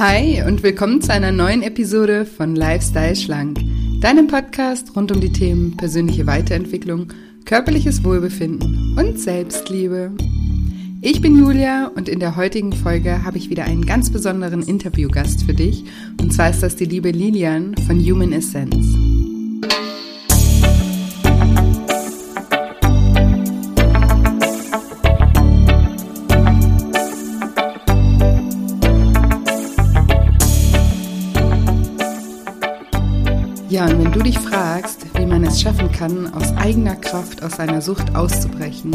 Hi und willkommen zu einer neuen Episode von Lifestyle Schlank, deinem Podcast rund um die Themen persönliche Weiterentwicklung, körperliches Wohlbefinden und Selbstliebe. Ich bin Julia und in der heutigen Folge habe ich wieder einen ganz besonderen Interviewgast für dich und zwar ist das die liebe Lilian von Human Essence. Fragst, wie man es schaffen kann, aus eigener Kraft aus seiner Sucht auszubrechen,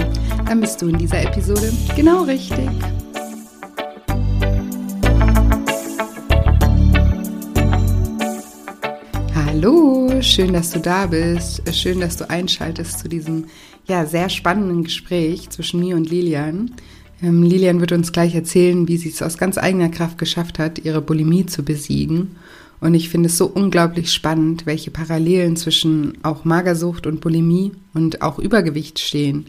dann bist du in dieser Episode genau richtig. Hallo, schön, dass du da bist. Schön, dass du einschaltest zu diesem ja, sehr spannenden Gespräch zwischen mir und Lilian. Ähm, Lilian wird uns gleich erzählen, wie sie es aus ganz eigener Kraft geschafft hat, ihre Bulimie zu besiegen und ich finde es so unglaublich spannend, welche Parallelen zwischen auch Magersucht und Bulimie und auch Übergewicht stehen.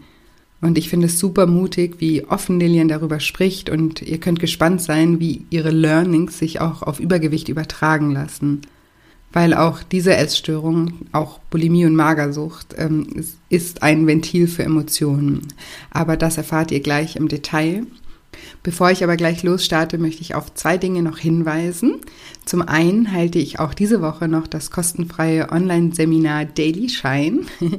Und ich finde es super mutig, wie offen Lilian darüber spricht und ihr könnt gespannt sein, wie ihre Learnings sich auch auf Übergewicht übertragen lassen. Weil auch diese Essstörung, auch Bulimie und Magersucht, ähm, ist ein Ventil für Emotionen. Aber das erfahrt ihr gleich im Detail. Bevor ich aber gleich losstarte, möchte ich auf zwei Dinge noch hinweisen. Zum einen halte ich auch diese Woche noch das kostenfreie Online-Seminar Daily Shine.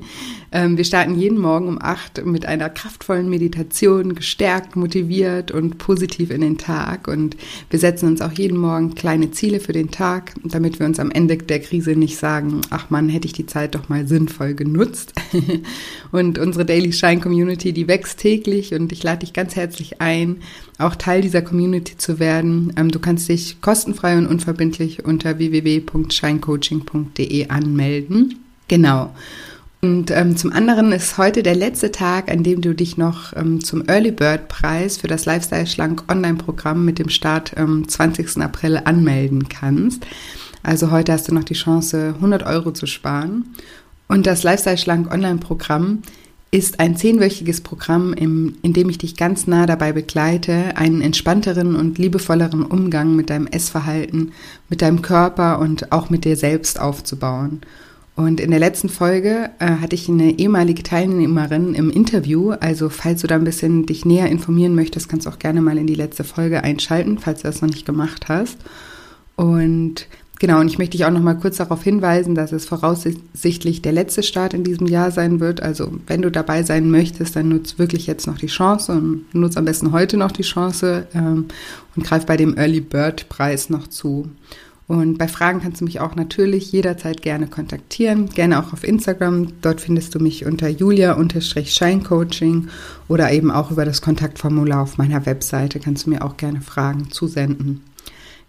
Ähm, wir starten jeden Morgen um acht mit einer kraftvollen Meditation, gestärkt, motiviert und positiv in den Tag. Und wir setzen uns auch jeden Morgen kleine Ziele für den Tag, damit wir uns am Ende der Krise nicht sagen, ach man, hätte ich die Zeit doch mal sinnvoll genutzt. und unsere Daily Shine Community, die wächst täglich und ich lade dich ganz herzlich ein, auch Teil dieser Community zu werden. Ähm, du kannst dich kostenfrei und unverbindlich unter www.shinecoaching.de anmelden. Genau. Und ähm, zum anderen ist heute der letzte Tag, an dem du dich noch ähm, zum Early Bird Preis für das Lifestyle Schlank Online-Programm mit dem Start am 20. April anmelden kannst. Also heute hast du noch die Chance, 100 Euro zu sparen. Und das Lifestyle Schlank Online-Programm ist ein zehnwöchiges Programm, im, in dem ich dich ganz nah dabei begleite, einen entspannteren und liebevolleren Umgang mit deinem Essverhalten, mit deinem Körper und auch mit dir selbst aufzubauen. Und in der letzten Folge äh, hatte ich eine ehemalige Teilnehmerin im Interview. Also falls du da ein bisschen dich näher informieren möchtest, kannst du auch gerne mal in die letzte Folge einschalten, falls du das noch nicht gemacht hast. Und genau, und ich möchte dich auch noch mal kurz darauf hinweisen, dass es voraussichtlich der letzte Start in diesem Jahr sein wird. Also wenn du dabei sein möchtest, dann nutz wirklich jetzt noch die Chance und nutz am besten heute noch die Chance ähm, und greif bei dem Early Bird Preis noch zu. Und bei Fragen kannst du mich auch natürlich jederzeit gerne kontaktieren, gerne auch auf Instagram. Dort findest du mich unter julia-scheincoaching oder eben auch über das Kontaktformular auf meiner Webseite kannst du mir auch gerne Fragen zusenden.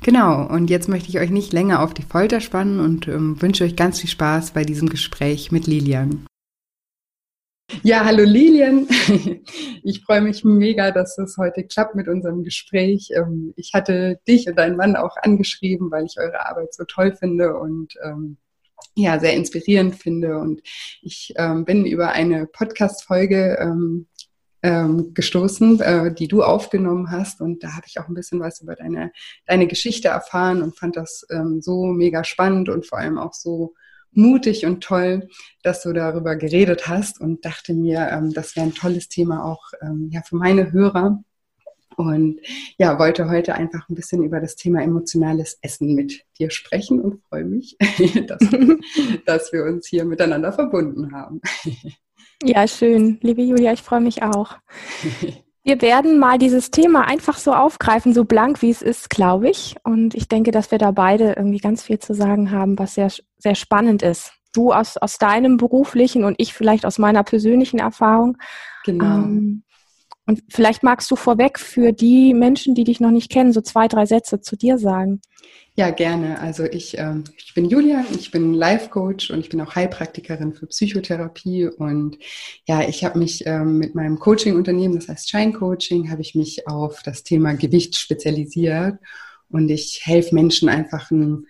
Genau, und jetzt möchte ich euch nicht länger auf die Folter spannen und ähm, wünsche euch ganz viel Spaß bei diesem Gespräch mit Lilian. Ja, hallo Lilian. Ich freue mich mega, dass es heute klappt mit unserem Gespräch. Ähm, ich hatte dich und deinen Mann auch angeschrieben, weil ich eure Arbeit so toll finde und ähm, ja, sehr inspirierend finde. Und ich ähm, bin über eine Podcast-Folge gestoßen, äh, die du aufgenommen hast. Und da habe ich auch ein bisschen was über deine, deine Geschichte erfahren und fand das so mega spannend und vor allem auch so mutig und toll, dass du darüber geredet hast und dachte mir, ähm, das wäre ein tolles Thema auch ähm, ja, für meine Hörer. Und ja, wollte heute einfach ein bisschen über das Thema emotionales Essen mit dir sprechen und freue mich, dass, dass wir uns hier miteinander verbunden haben. Ja, schön. Liebe Julia, ich freue mich auch. Wir werden mal dieses Thema einfach so aufgreifen, so blank wie es ist, glaube ich. Und ich denke, dass wir da beide irgendwie ganz viel zu sagen haben, was sehr, sehr spannend ist. Du aus, aus deinem beruflichen und ich vielleicht aus meiner persönlichen Erfahrung. Genau. Ähm, und vielleicht magst du vorweg für die Menschen, die dich noch nicht kennen, so zwei, drei Sätze zu dir sagen. Ja, gerne. Also ich, äh, ich bin Julia, ich bin Life Coach und ich bin auch Heilpraktikerin für Psychotherapie. Und ja, ich habe mich ähm, mit meinem Coaching-Unternehmen, das heißt Shine Coaching, habe ich mich auf das Thema Gewicht spezialisiert. Und ich helfe Menschen einfach ein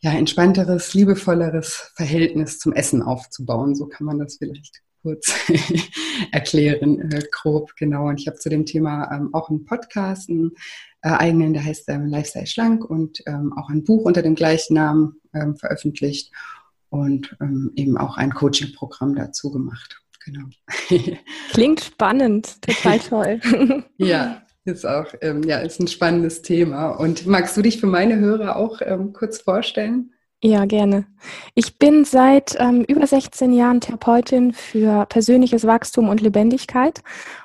ja, entspannteres, liebevolleres Verhältnis zum Essen aufzubauen. So kann man das vielleicht kurz erklären, äh, grob, genau. Und ich habe zu dem Thema ähm, auch einen Podcast, einen äh, eigenen, der heißt ähm, Lifestyle Schlank und ähm, auch ein Buch unter dem gleichen Namen ähm, veröffentlicht und ähm, eben auch ein Coaching-Programm dazu gemacht. Genau. Klingt spannend, total toll. ja, ist auch, ähm, ja, ist ein spannendes Thema. Und magst du dich für meine Hörer auch kurz vorstellen? Ja, gerne. Ich bin seit ähm, über 16 Jahren Therapeutin für persönliches Wachstum und Lebendigkeit.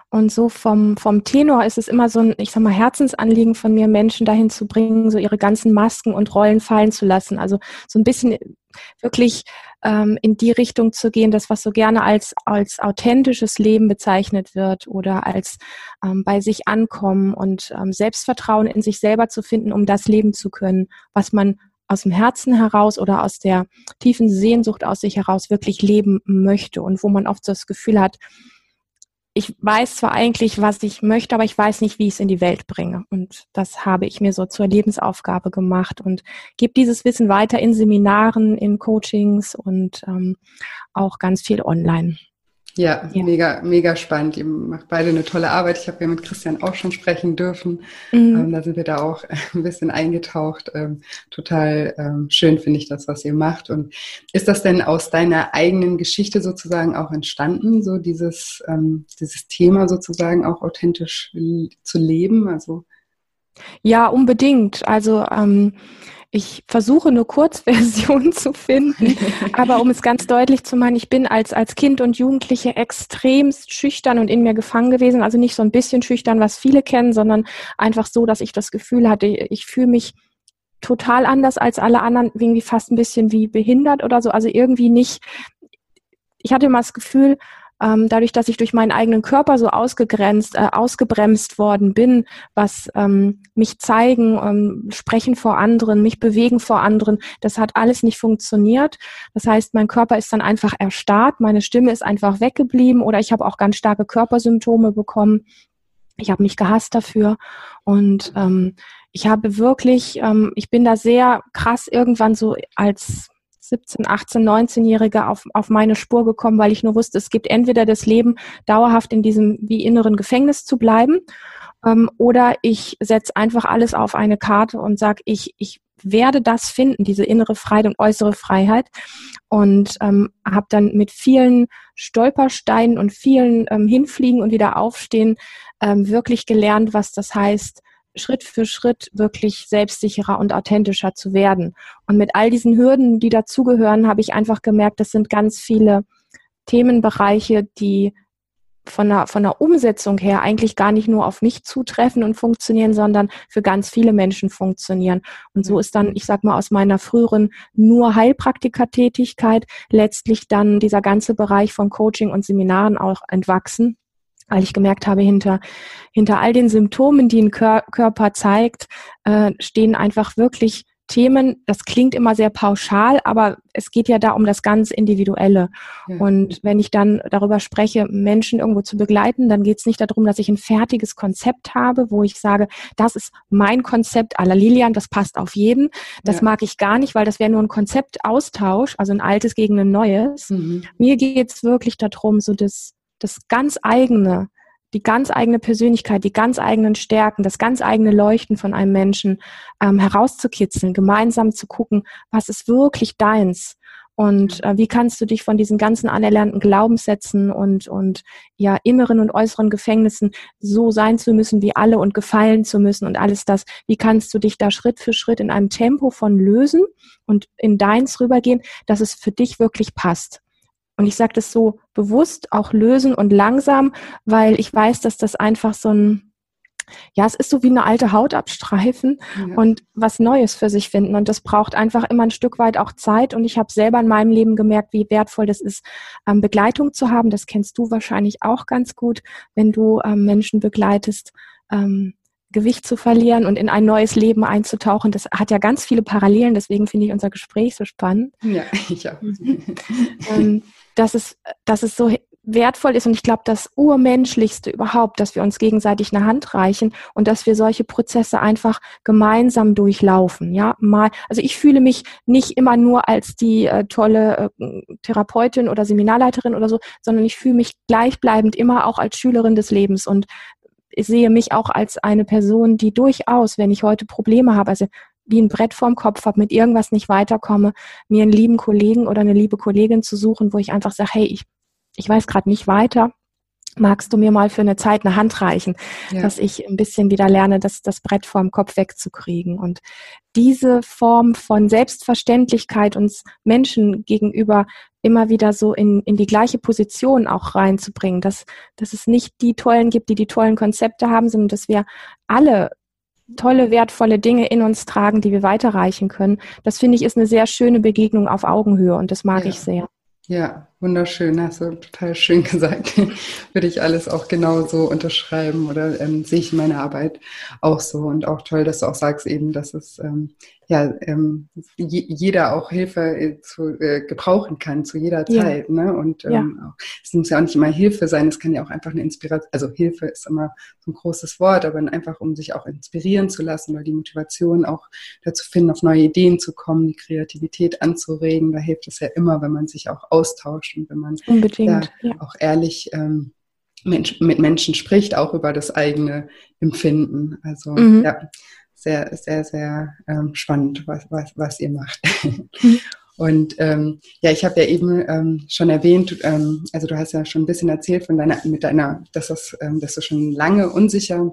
Und so vom, vom Tenor ist es immer so ein, ich sag mal, Herzensanliegen von mir, Menschen dahin zu bringen, so ihre ganzen Masken und Rollen fallen zu lassen. Also so ein bisschen wirklich ähm, in die Richtung zu gehen, das, was so gerne als, als authentisches Leben bezeichnet wird oder als ähm, bei sich ankommen und ähm, Selbstvertrauen in sich selber zu finden, um das leben zu können, was man aus dem Herzen heraus oder aus der tiefen Sehnsucht aus sich heraus wirklich leben möchte und wo man oft das Gefühl hat, ich weiß zwar eigentlich, was ich möchte, aber ich weiß nicht, wie ich es in die Welt bringe. Und das habe ich mir so zur Lebensaufgabe gemacht und gebe dieses Wissen weiter in Seminaren, in Coachings und ähm, auch ganz viel online. Ja, ja, mega, mega spannend. Ihr macht beide eine tolle Arbeit. Ich habe ja mit Christian auch schon sprechen dürfen. Mhm. Ähm, da sind wir da auch ein bisschen eingetaucht. Ähm, total ähm, schön finde ich das, was ihr macht. Und ist das denn aus deiner eigenen Geschichte sozusagen auch entstanden, so dieses, ähm, dieses Thema sozusagen auch authentisch zu leben? Also ja, unbedingt. Also ähm, ich versuche eine Kurzversion zu finden, aber um es ganz deutlich zu machen, ich bin als, als Kind und Jugendliche extremst schüchtern und in mir gefangen gewesen. Also nicht so ein bisschen schüchtern, was viele kennen, sondern einfach so, dass ich das Gefühl hatte, ich fühle mich total anders als alle anderen, irgendwie fast ein bisschen wie behindert oder so. Also irgendwie nicht, ich hatte immer das Gefühl, ähm, dadurch, dass ich durch meinen eigenen Körper so ausgegrenzt, äh, ausgebremst worden bin, was ähm, mich zeigen, ähm, sprechen vor anderen, mich bewegen vor anderen, das hat alles nicht funktioniert. Das heißt, mein Körper ist dann einfach erstarrt, meine Stimme ist einfach weggeblieben oder ich habe auch ganz starke Körpersymptome bekommen. Ich habe mich gehasst dafür und ähm, ich habe wirklich, ähm, ich bin da sehr krass irgendwann so als 17, 18, 19-Jährige auf, auf meine Spur gekommen, weil ich nur wusste, es gibt entweder das Leben, dauerhaft in diesem wie inneren Gefängnis zu bleiben, ähm, oder ich setze einfach alles auf eine Karte und sage, ich, ich werde das finden, diese innere Freiheit und äußere Freiheit. Und ähm, habe dann mit vielen Stolpersteinen und vielen ähm, Hinfliegen und wieder aufstehen ähm, wirklich gelernt, was das heißt, Schritt für Schritt wirklich selbstsicherer und authentischer zu werden. Und mit all diesen Hürden, die dazugehören, habe ich einfach gemerkt, das sind ganz viele Themenbereiche, die von der, von der Umsetzung her eigentlich gar nicht nur auf mich zutreffen und funktionieren, sondern für ganz viele Menschen funktionieren. Und so ist dann, ich sag mal, aus meiner früheren nur Heilpraktikertätigkeit letztlich dann dieser ganze Bereich von Coaching und Seminaren auch entwachsen weil ich gemerkt habe, hinter, hinter all den Symptomen, die ein Kör Körper zeigt, äh, stehen einfach wirklich Themen. Das klingt immer sehr pauschal, aber es geht ja da um das ganz Individuelle. Ja. Und wenn ich dann darüber spreche, Menschen irgendwo zu begleiten, dann geht es nicht darum, dass ich ein fertiges Konzept habe, wo ich sage, das ist mein Konzept aller Lilian, das passt auf jeden. Das ja. mag ich gar nicht, weil das wäre nur ein Konzeptaustausch, also ein altes gegen ein neues. Mhm. Mir geht es wirklich darum, so das das ganz eigene, die ganz eigene Persönlichkeit, die ganz eigenen Stärken, das ganz eigene Leuchten von einem Menschen ähm, herauszukitzeln, gemeinsam zu gucken, was ist wirklich deins und äh, wie kannst du dich von diesen ganzen anerlernten Glaubenssätzen und, und ja, inneren und äußeren Gefängnissen so sein zu müssen wie alle und gefallen zu müssen und alles das, wie kannst du dich da Schritt für Schritt in einem Tempo von lösen und in deins rübergehen, dass es für dich wirklich passt. Und ich sage das so bewusst, auch lösen und langsam, weil ich weiß, dass das einfach so ein, ja, es ist so wie eine alte Haut abstreifen ja. und was Neues für sich finden. Und das braucht einfach immer ein Stück weit auch Zeit. Und ich habe selber in meinem Leben gemerkt, wie wertvoll das ist, ähm, Begleitung zu haben. Das kennst du wahrscheinlich auch ganz gut, wenn du ähm, Menschen begleitest. Ähm, Gewicht zu verlieren und in ein neues Leben einzutauchen. Das hat ja ganz viele Parallelen, deswegen finde ich unser Gespräch so spannend. Ja, ich auch. ähm, dass es, dass es so wertvoll ist und ich glaube, das Urmenschlichste überhaupt, dass wir uns gegenseitig eine Hand reichen und dass wir solche Prozesse einfach gemeinsam durchlaufen. Ja, mal, also ich fühle mich nicht immer nur als die äh, tolle äh, Therapeutin oder Seminarleiterin oder so, sondern ich fühle mich gleichbleibend immer auch als Schülerin des Lebens und sehe mich auch als eine Person, die durchaus, wenn ich heute Probleme habe, also wie ein Brett vorm Kopf habe, mit irgendwas nicht weiterkomme, mir einen lieben Kollegen oder eine liebe Kollegin zu suchen, wo ich einfach sage, hey, ich ich weiß gerade nicht weiter. Magst du mir mal für eine Zeit eine Hand reichen, ja. dass ich ein bisschen wieder lerne, das, das Brett vorm Kopf wegzukriegen? Und diese Form von Selbstverständlichkeit uns Menschen gegenüber immer wieder so in, in die gleiche Position auch reinzubringen, dass, dass es nicht die Tollen gibt, die die tollen Konzepte haben, sondern dass wir alle tolle, wertvolle Dinge in uns tragen, die wir weiterreichen können. Das finde ich ist eine sehr schöne Begegnung auf Augenhöhe und das mag ja. ich sehr. Ja, wunderschön, hast du total schön gesagt. Würde ich alles auch genau so unterschreiben oder ähm, sehe ich in meiner Arbeit auch so. Und auch toll, dass du auch sagst eben, dass es ähm, ja, ähm, jeder auch Hilfe äh, zu, äh, gebrauchen kann zu jeder Zeit. Ja. Ne? Und ähm, ja. es muss ja auch nicht immer Hilfe sein, es kann ja auch einfach eine Inspiration, also Hilfe ist immer so ein großes Wort, aber einfach um sich auch inspirieren zu lassen oder die Motivation auch dazu finden, auf neue Ideen zu kommen, die Kreativität anzuregen. Da hilft es ja immer, wenn man sich auch austauscht und wenn man ja, auch ehrlich ähm, mit Menschen spricht, auch über das eigene Empfinden. Also mhm. ja, sehr, sehr, sehr ähm, spannend, was, was, was ihr macht. Mhm. Und ähm, ja, ich habe ja eben ähm, schon erwähnt, ähm, also du hast ja schon ein bisschen erzählt von deiner, mit deiner, dass das, ähm, dass du schon lange unsicher,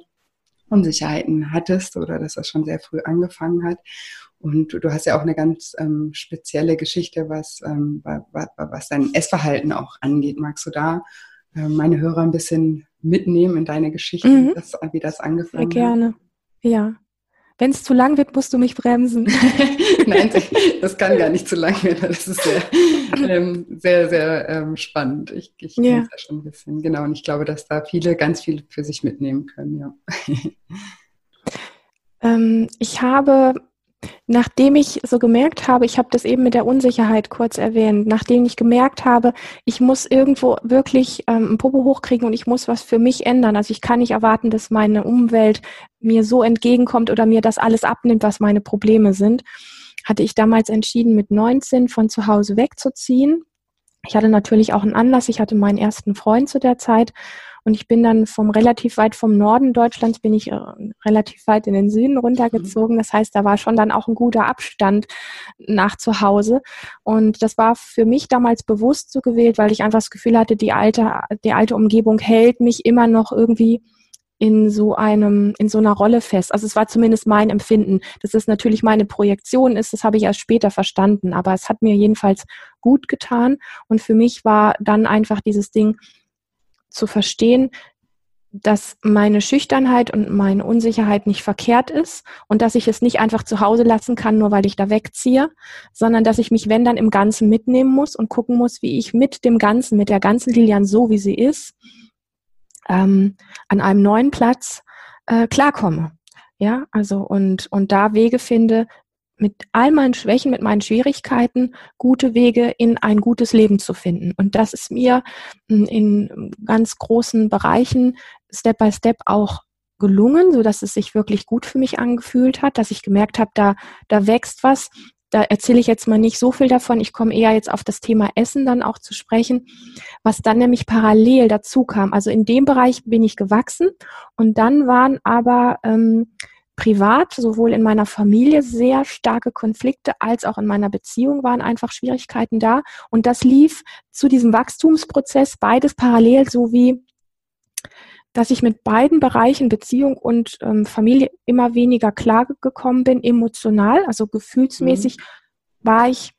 Unsicherheiten hattest oder dass das schon sehr früh angefangen hat. Und du, du hast ja auch eine ganz ähm, spezielle Geschichte, was, ähm, was, was dein Essverhalten auch angeht. Magst du da äh, meine Hörer ein bisschen mitnehmen in deine Geschichte, mhm. das, wie das angefangen Sehr gerne. hat? Ja. Wenn es zu lang wird, musst du mich bremsen. Nein, das kann gar nicht zu lang werden. Das ist sehr, ähm, sehr, sehr ähm, spannend. Ich, ich ja. kenne es ja schon ein bisschen. Genau, und ich glaube, dass da viele ganz viel für sich mitnehmen können. Ja. Ähm, ich habe Nachdem ich so gemerkt habe, ich habe das eben mit der Unsicherheit kurz erwähnt, nachdem ich gemerkt habe, ich muss irgendwo wirklich ähm, ein Popo hochkriegen und ich muss was für mich ändern. Also ich kann nicht erwarten, dass meine Umwelt mir so entgegenkommt oder mir das alles abnimmt, was meine Probleme sind, hatte ich damals entschieden, mit 19 von zu Hause wegzuziehen. Ich hatte natürlich auch einen Anlass. Ich hatte meinen ersten Freund zu der Zeit und ich bin dann vom relativ weit vom Norden Deutschlands bin ich äh, relativ weit in den Süden runtergezogen. Das heißt, da war schon dann auch ein guter Abstand nach zu Hause. Und das war für mich damals bewusst so gewählt, weil ich einfach das Gefühl hatte, die alte, die alte Umgebung hält mich immer noch irgendwie in so einem, in so einer Rolle fest. Also es war zumindest mein Empfinden. Dass es natürlich meine Projektion ist, das habe ich erst später verstanden. Aber es hat mir jedenfalls gut getan. Und für mich war dann einfach dieses Ding, zu verstehen, dass meine Schüchternheit und meine Unsicherheit nicht verkehrt ist und dass ich es nicht einfach zu Hause lassen kann, nur weil ich da wegziehe, sondern dass ich mich, wenn dann im Ganzen mitnehmen muss und gucken muss, wie ich mit dem Ganzen, mit der ganzen Lilian so, wie sie ist, ähm, an einem neuen Platz äh, klarkomme. Ja, also und, und da Wege finde, mit all meinen Schwächen, mit meinen Schwierigkeiten gute Wege in ein gutes Leben zu finden. Und das ist mir hm, in ganz großen Bereichen Step by Step auch gelungen, so dass es sich wirklich gut für mich angefühlt hat, dass ich gemerkt habe, da, da wächst was. Da erzähle ich jetzt mal nicht so viel davon. Ich komme eher jetzt auf das Thema Essen dann auch zu sprechen, was dann nämlich parallel dazu kam. Also in dem Bereich bin ich gewachsen und dann waren aber ähm, privat, sowohl in meiner Familie sehr starke Konflikte als auch in meiner Beziehung waren einfach Schwierigkeiten da. Und das lief zu diesem Wachstumsprozess beides parallel, so wie dass ich mit beiden Bereichen Beziehung und ähm, Familie immer weniger klar gekommen bin, emotional, also gefühlsmäßig mhm. war ich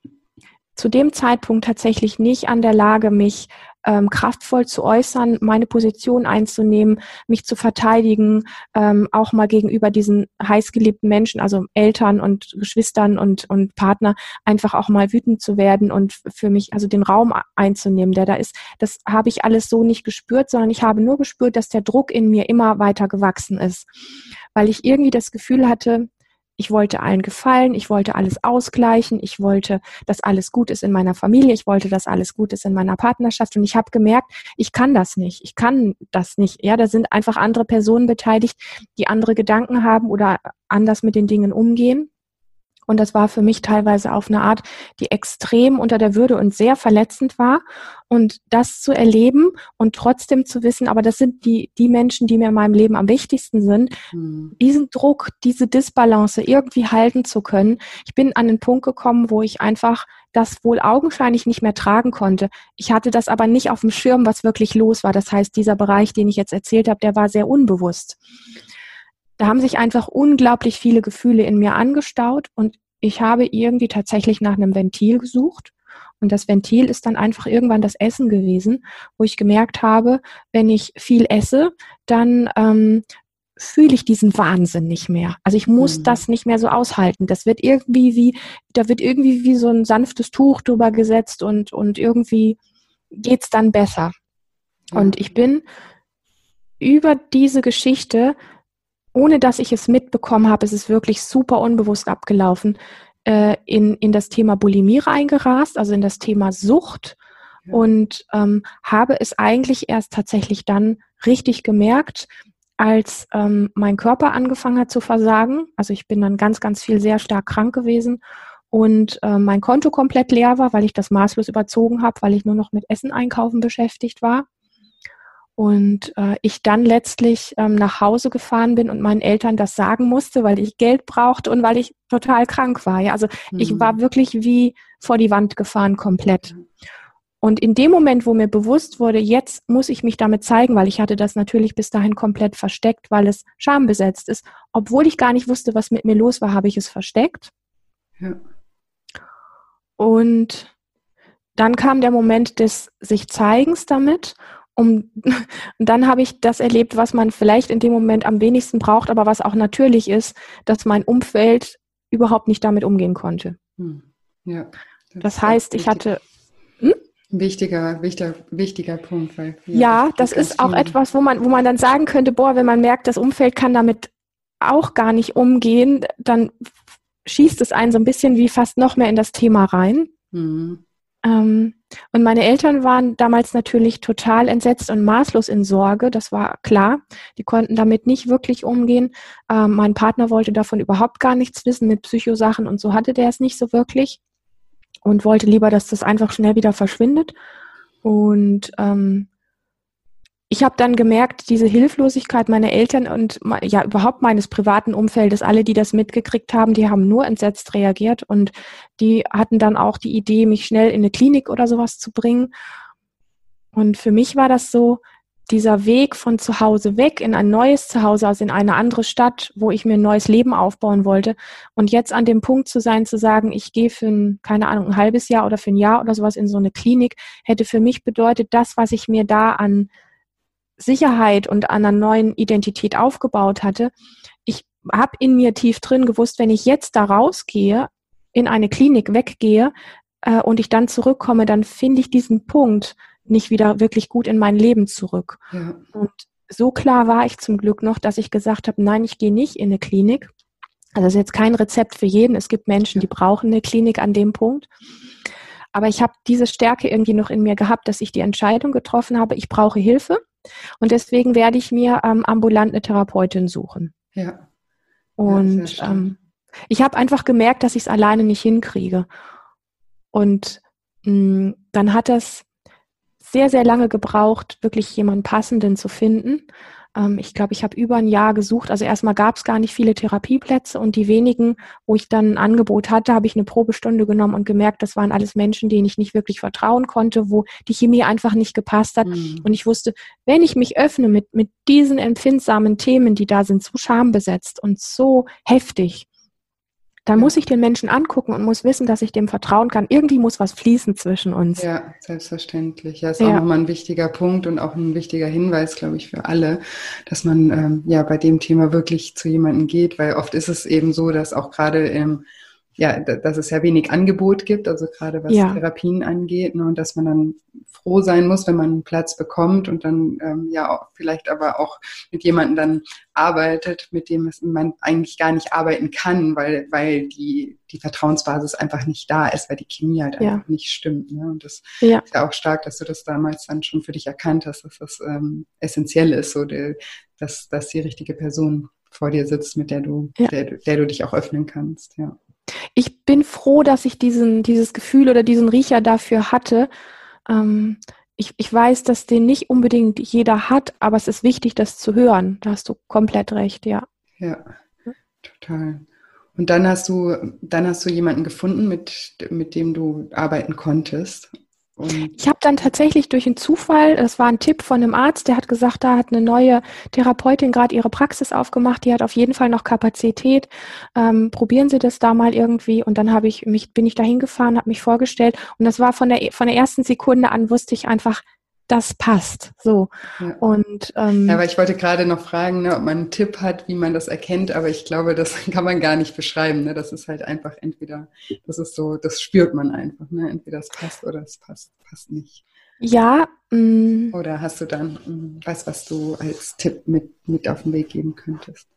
zu dem Zeitpunkt tatsächlich nicht an der Lage, mich ähm, kraftvoll zu äußern, meine Position einzunehmen, mich zu verteidigen, ähm, auch mal gegenüber diesen heißgeliebten Menschen, also Eltern und Geschwistern und, und Partner, einfach auch mal wütend zu werden und für mich, also den Raum einzunehmen, der da ist. Das habe ich alles so nicht gespürt, sondern ich habe nur gespürt, dass der Druck in mir immer weiter gewachsen ist, weil ich irgendwie das Gefühl hatte, ich wollte allen gefallen, ich wollte alles ausgleichen, ich wollte, dass alles gut ist in meiner Familie, ich wollte, dass alles gut ist in meiner Partnerschaft und ich habe gemerkt, ich kann das nicht, ich kann das nicht. Ja, da sind einfach andere Personen beteiligt, die andere Gedanken haben oder anders mit den Dingen umgehen. Und das war für mich teilweise auf eine Art, die extrem unter der Würde und sehr verletzend war. Und das zu erleben und trotzdem zu wissen, aber das sind die, die Menschen, die mir in meinem Leben am wichtigsten sind, mhm. diesen Druck, diese Disbalance irgendwie halten zu können. Ich bin an den Punkt gekommen, wo ich einfach das wohl augenscheinlich nicht mehr tragen konnte. Ich hatte das aber nicht auf dem Schirm, was wirklich los war. Das heißt, dieser Bereich, den ich jetzt erzählt habe, der war sehr unbewusst da haben sich einfach unglaublich viele Gefühle in mir angestaut und ich habe irgendwie tatsächlich nach einem Ventil gesucht. Und das Ventil ist dann einfach irgendwann das Essen gewesen, wo ich gemerkt habe, wenn ich viel esse, dann ähm, fühle ich diesen Wahnsinn nicht mehr. Also ich muss mhm. das nicht mehr so aushalten. Das wird irgendwie wie, da wird irgendwie wie so ein sanftes Tuch drüber gesetzt und, und irgendwie geht's dann besser. Mhm. Und ich bin über diese Geschichte ohne dass ich es mitbekommen habe, ist es wirklich super unbewusst abgelaufen, äh, in, in das Thema Bulimie reingerast, also in das Thema Sucht ja. und ähm, habe es eigentlich erst tatsächlich dann richtig gemerkt, als ähm, mein Körper angefangen hat zu versagen. Also ich bin dann ganz, ganz viel sehr stark krank gewesen und äh, mein Konto komplett leer war, weil ich das maßlos überzogen habe, weil ich nur noch mit Essen einkaufen beschäftigt war. Und äh, ich dann letztlich ähm, nach Hause gefahren bin und meinen Eltern das sagen musste, weil ich Geld brauchte und weil ich total krank war. Ja? Also mhm. ich war wirklich wie vor die Wand gefahren komplett. Und in dem Moment, wo mir bewusst wurde, jetzt muss ich mich damit zeigen, weil ich hatte das natürlich bis dahin komplett versteckt, weil es schambesetzt ist. Obwohl ich gar nicht wusste, was mit mir los war, habe ich es versteckt. Ja. Und dann kam der Moment des sich Zeigens damit um, und dann habe ich das erlebt, was man vielleicht in dem Moment am wenigsten braucht, aber was auch natürlich ist, dass mein Umfeld überhaupt nicht damit umgehen konnte. Hm. Ja. Das, das heißt, ich hatte. Hm? Wichtiger, wichtiger, wichtiger Punkt. Weil, ja, ja das ist auch etwas, wo man, wo man dann sagen könnte, boah, wenn man merkt, das Umfeld kann damit auch gar nicht umgehen, dann schießt es einen so ein bisschen wie fast noch mehr in das Thema rein. Mhm. Ähm, und meine Eltern waren damals natürlich total entsetzt und maßlos in Sorge, das war klar. Die konnten damit nicht wirklich umgehen. Ähm, mein Partner wollte davon überhaupt gar nichts wissen mit Psychosachen und so hatte der es nicht so wirklich und wollte lieber, dass das einfach schnell wieder verschwindet. Und ähm, ich habe dann gemerkt, diese Hilflosigkeit meiner Eltern und ja überhaupt meines privaten Umfeldes, alle, die das mitgekriegt haben, die haben nur entsetzt reagiert und die hatten dann auch die Idee, mich schnell in eine Klinik oder sowas zu bringen. Und für mich war das so, dieser Weg von zu Hause weg in ein neues Zuhause, also in eine andere Stadt, wo ich mir ein neues Leben aufbauen wollte. Und jetzt an dem Punkt zu sein, zu sagen, ich gehe für ein, keine Ahnung, ein halbes Jahr oder für ein Jahr oder sowas in so eine Klinik, hätte für mich bedeutet, das, was ich mir da an Sicherheit und einer neuen Identität aufgebaut hatte, ich habe in mir tief drin gewusst, wenn ich jetzt da rausgehe, in eine Klinik weggehe äh, und ich dann zurückkomme, dann finde ich diesen Punkt nicht wieder wirklich gut in mein Leben zurück. Ja. Und so klar war ich zum Glück noch, dass ich gesagt habe, nein, ich gehe nicht in eine Klinik. Also das ist jetzt kein Rezept für jeden. Es gibt Menschen, die brauchen eine Klinik an dem Punkt. Aber ich habe diese Stärke irgendwie noch in mir gehabt, dass ich die Entscheidung getroffen habe, ich brauche Hilfe. Und deswegen werde ich mir ähm, ambulant eine Therapeutin suchen. Ja. Und ja, ähm, ich habe einfach gemerkt, dass ich es alleine nicht hinkriege. Und mh, mm, dann hat es sehr, sehr lange gebraucht, wirklich jemanden Passenden zu finden. Ähm, ich glaube, ich habe über ein Jahr gesucht. Also erstmal gab es gar nicht viele Therapieplätze und die wenigen, wo ich dann ein Angebot hatte, habe ich eine Probestunde genommen und gemerkt, das waren alles Menschen, denen ich nicht wirklich vertrauen konnte, wo die Chemie einfach nicht gepasst hat. Mhm. Und ich wusste, wenn ich mich öffne mit, mit diesen empfindsamen Themen, die da sind, so schambesetzt und so heftig, dann muss ich den Menschen angucken und muss wissen, dass ich dem vertrauen kann. Irgendwie muss was fließen zwischen uns. Ja, selbstverständlich. Ja, ist ja. auch nochmal ein wichtiger Punkt und auch ein wichtiger Hinweis, glaube ich, für alle, dass man ähm, ja bei dem Thema wirklich zu jemandem geht, weil oft ist es eben so, dass auch gerade im ja, dass es ja wenig Angebot gibt, also gerade was ja. Therapien angeht, ne, und dass man dann froh sein muss, wenn man einen Platz bekommt und dann ähm, ja auch, vielleicht aber auch mit jemandem dann arbeitet, mit dem man eigentlich gar nicht arbeiten kann, weil, weil die, die Vertrauensbasis einfach nicht da ist, weil die Chemie halt ja. einfach nicht stimmt. Ne? Und das ja. ist ja auch stark, dass du das damals dann schon für dich erkannt hast, dass das ähm, essentiell ist, so der, dass, dass die richtige Person vor dir sitzt, mit der du, der, der du dich auch öffnen kannst. Ja. Ich bin froh, dass ich diesen, dieses Gefühl oder diesen Riecher dafür hatte. Ähm, ich, ich weiß, dass den nicht unbedingt jeder hat, aber es ist wichtig, das zu hören. Da hast du komplett recht, ja. Ja, total. Und dann hast du, dann hast du jemanden gefunden, mit, mit dem du arbeiten konntest. Ich habe dann tatsächlich durch einen Zufall, das war ein Tipp von einem Arzt, der hat gesagt, da hat eine neue Therapeutin gerade ihre Praxis aufgemacht, die hat auf jeden Fall noch Kapazität. Ähm, probieren Sie das da mal irgendwie. Und dann habe ich mich, bin ich da hingefahren, habe mich vorgestellt und das war von der von der ersten Sekunde an wusste ich einfach, das passt. So. Ja. Und ähm, ja, aber ich wollte gerade noch fragen, ne, ob man einen Tipp hat, wie man das erkennt, aber ich glaube, das kann man gar nicht beschreiben. Ne? Das ist halt einfach entweder, das ist so, das spürt man einfach. Ne? Entweder es passt oder es passt, passt nicht. Ja. Mh. Mm. Oder hast du dann mh, was, was du als Tipp mit, mit auf den Weg geben könntest?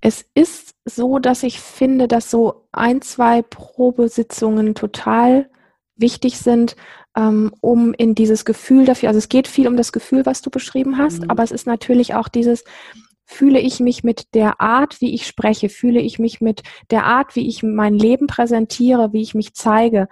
Es ist so, dass ich finde, dass so ein, zwei Probesitzungen total wichtig sind, ähm, um in dieses Gefühl dafür, also es geht viel um das Gefühl, was du beschrieben hast, mhm. aber es ist natürlich auch dieses, fühle ich mich mit der Art, wie ich spreche, fühle ich mich mit der Art, wie ich mein Leben präsentiere, wie ich mich zeige,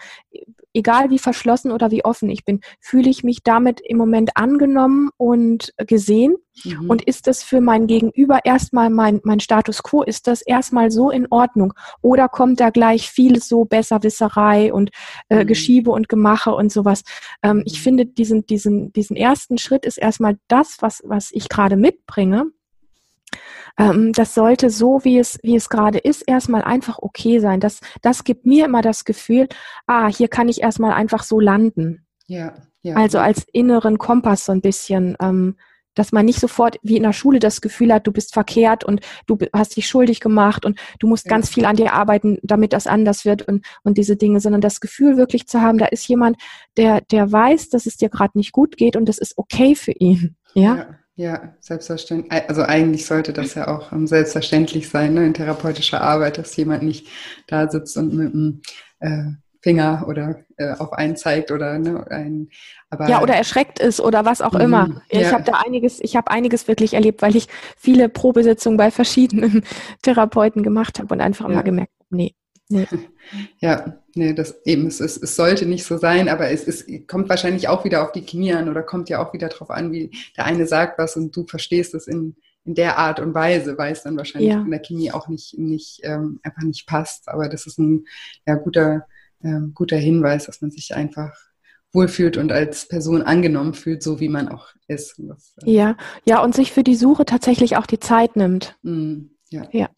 egal wie verschlossen oder wie offen ich bin, fühle ich mich damit im Moment angenommen und gesehen? Mhm. Und ist das für mein Gegenüber erstmal mein, mein Status quo? Ist das erstmal so in Ordnung? Oder kommt da gleich viel so Besserwisserei und äh, mhm. Geschiebe und Gemache und sowas? Ähm, ich mhm. finde, diesen, diesen, diesen ersten Schritt ist erstmal das, was, was ich gerade mitbringe. Ähm, das sollte so, wie es, wie es gerade ist, erstmal einfach okay sein. Das, das gibt mir immer das Gefühl, ah, hier kann ich erstmal einfach so landen. Ja, ja. Also als inneren Kompass so ein bisschen. Ähm, dass man nicht sofort wie in der Schule das Gefühl hat, du bist verkehrt und du hast dich schuldig gemacht und du musst ja. ganz viel an dir arbeiten, damit das anders wird und, und diese Dinge, sondern das Gefühl wirklich zu haben, da ist jemand, der, der weiß, dass es dir gerade nicht gut geht und das ist okay für ihn. Ja. ja. Ja, selbstverständlich. Also eigentlich sollte das ja auch ähm, selbstverständlich sein, ne, in therapeutischer Arbeit, dass jemand nicht da sitzt und mit dem äh, Finger oder äh, auf einen zeigt oder ne, ein, aber ja oder erschreckt ist oder was auch immer. Mhm, ja. Ich habe da einiges, ich habe einiges wirklich erlebt, weil ich viele Probesitzungen bei verschiedenen Therapeuten gemacht habe und einfach ja. immer gemerkt, nee, nee. Ja, nee, das eben, es, es, es sollte nicht so sein, aber es, es kommt wahrscheinlich auch wieder auf die Chemie an oder kommt ja auch wieder darauf an, wie der eine sagt was und du verstehst es in, in der Art und Weise, weil es dann wahrscheinlich ja. in der Chemie auch nicht, nicht ähm, einfach nicht passt. Aber das ist ein ja, guter, äh, guter Hinweis, dass man sich einfach wohlfühlt und als Person angenommen fühlt, so wie man auch ist. Das, äh, ja, ja, und sich für die Suche tatsächlich auch die Zeit nimmt. Mm, ja. ja.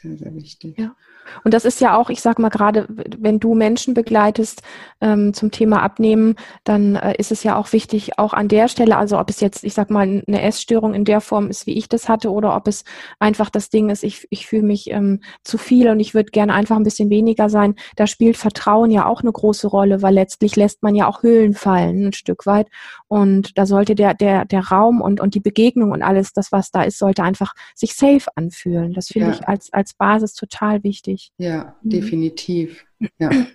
Sehr, sehr wichtig. Ja. Und das ist ja auch, ich sag mal gerade, wenn du Menschen begleitest ähm, zum Thema Abnehmen, dann äh, ist es ja auch wichtig, auch an der Stelle, also ob es jetzt, ich sag mal, eine Essstörung in der Form ist, wie ich das hatte, oder ob es einfach das Ding ist, ich, ich fühle mich ähm, zu viel und ich würde gerne einfach ein bisschen weniger sein. Da spielt Vertrauen ja auch eine große Rolle, weil letztlich lässt man ja auch Hüllen fallen, ein Stück weit. Und da sollte der, der, der Raum und, und die Begegnung und alles, das, was da ist, sollte einfach sich safe anfühlen. Das finde ja. ich als, als Basis total wichtig wichtig. Ja, mhm. definitiv. Ja.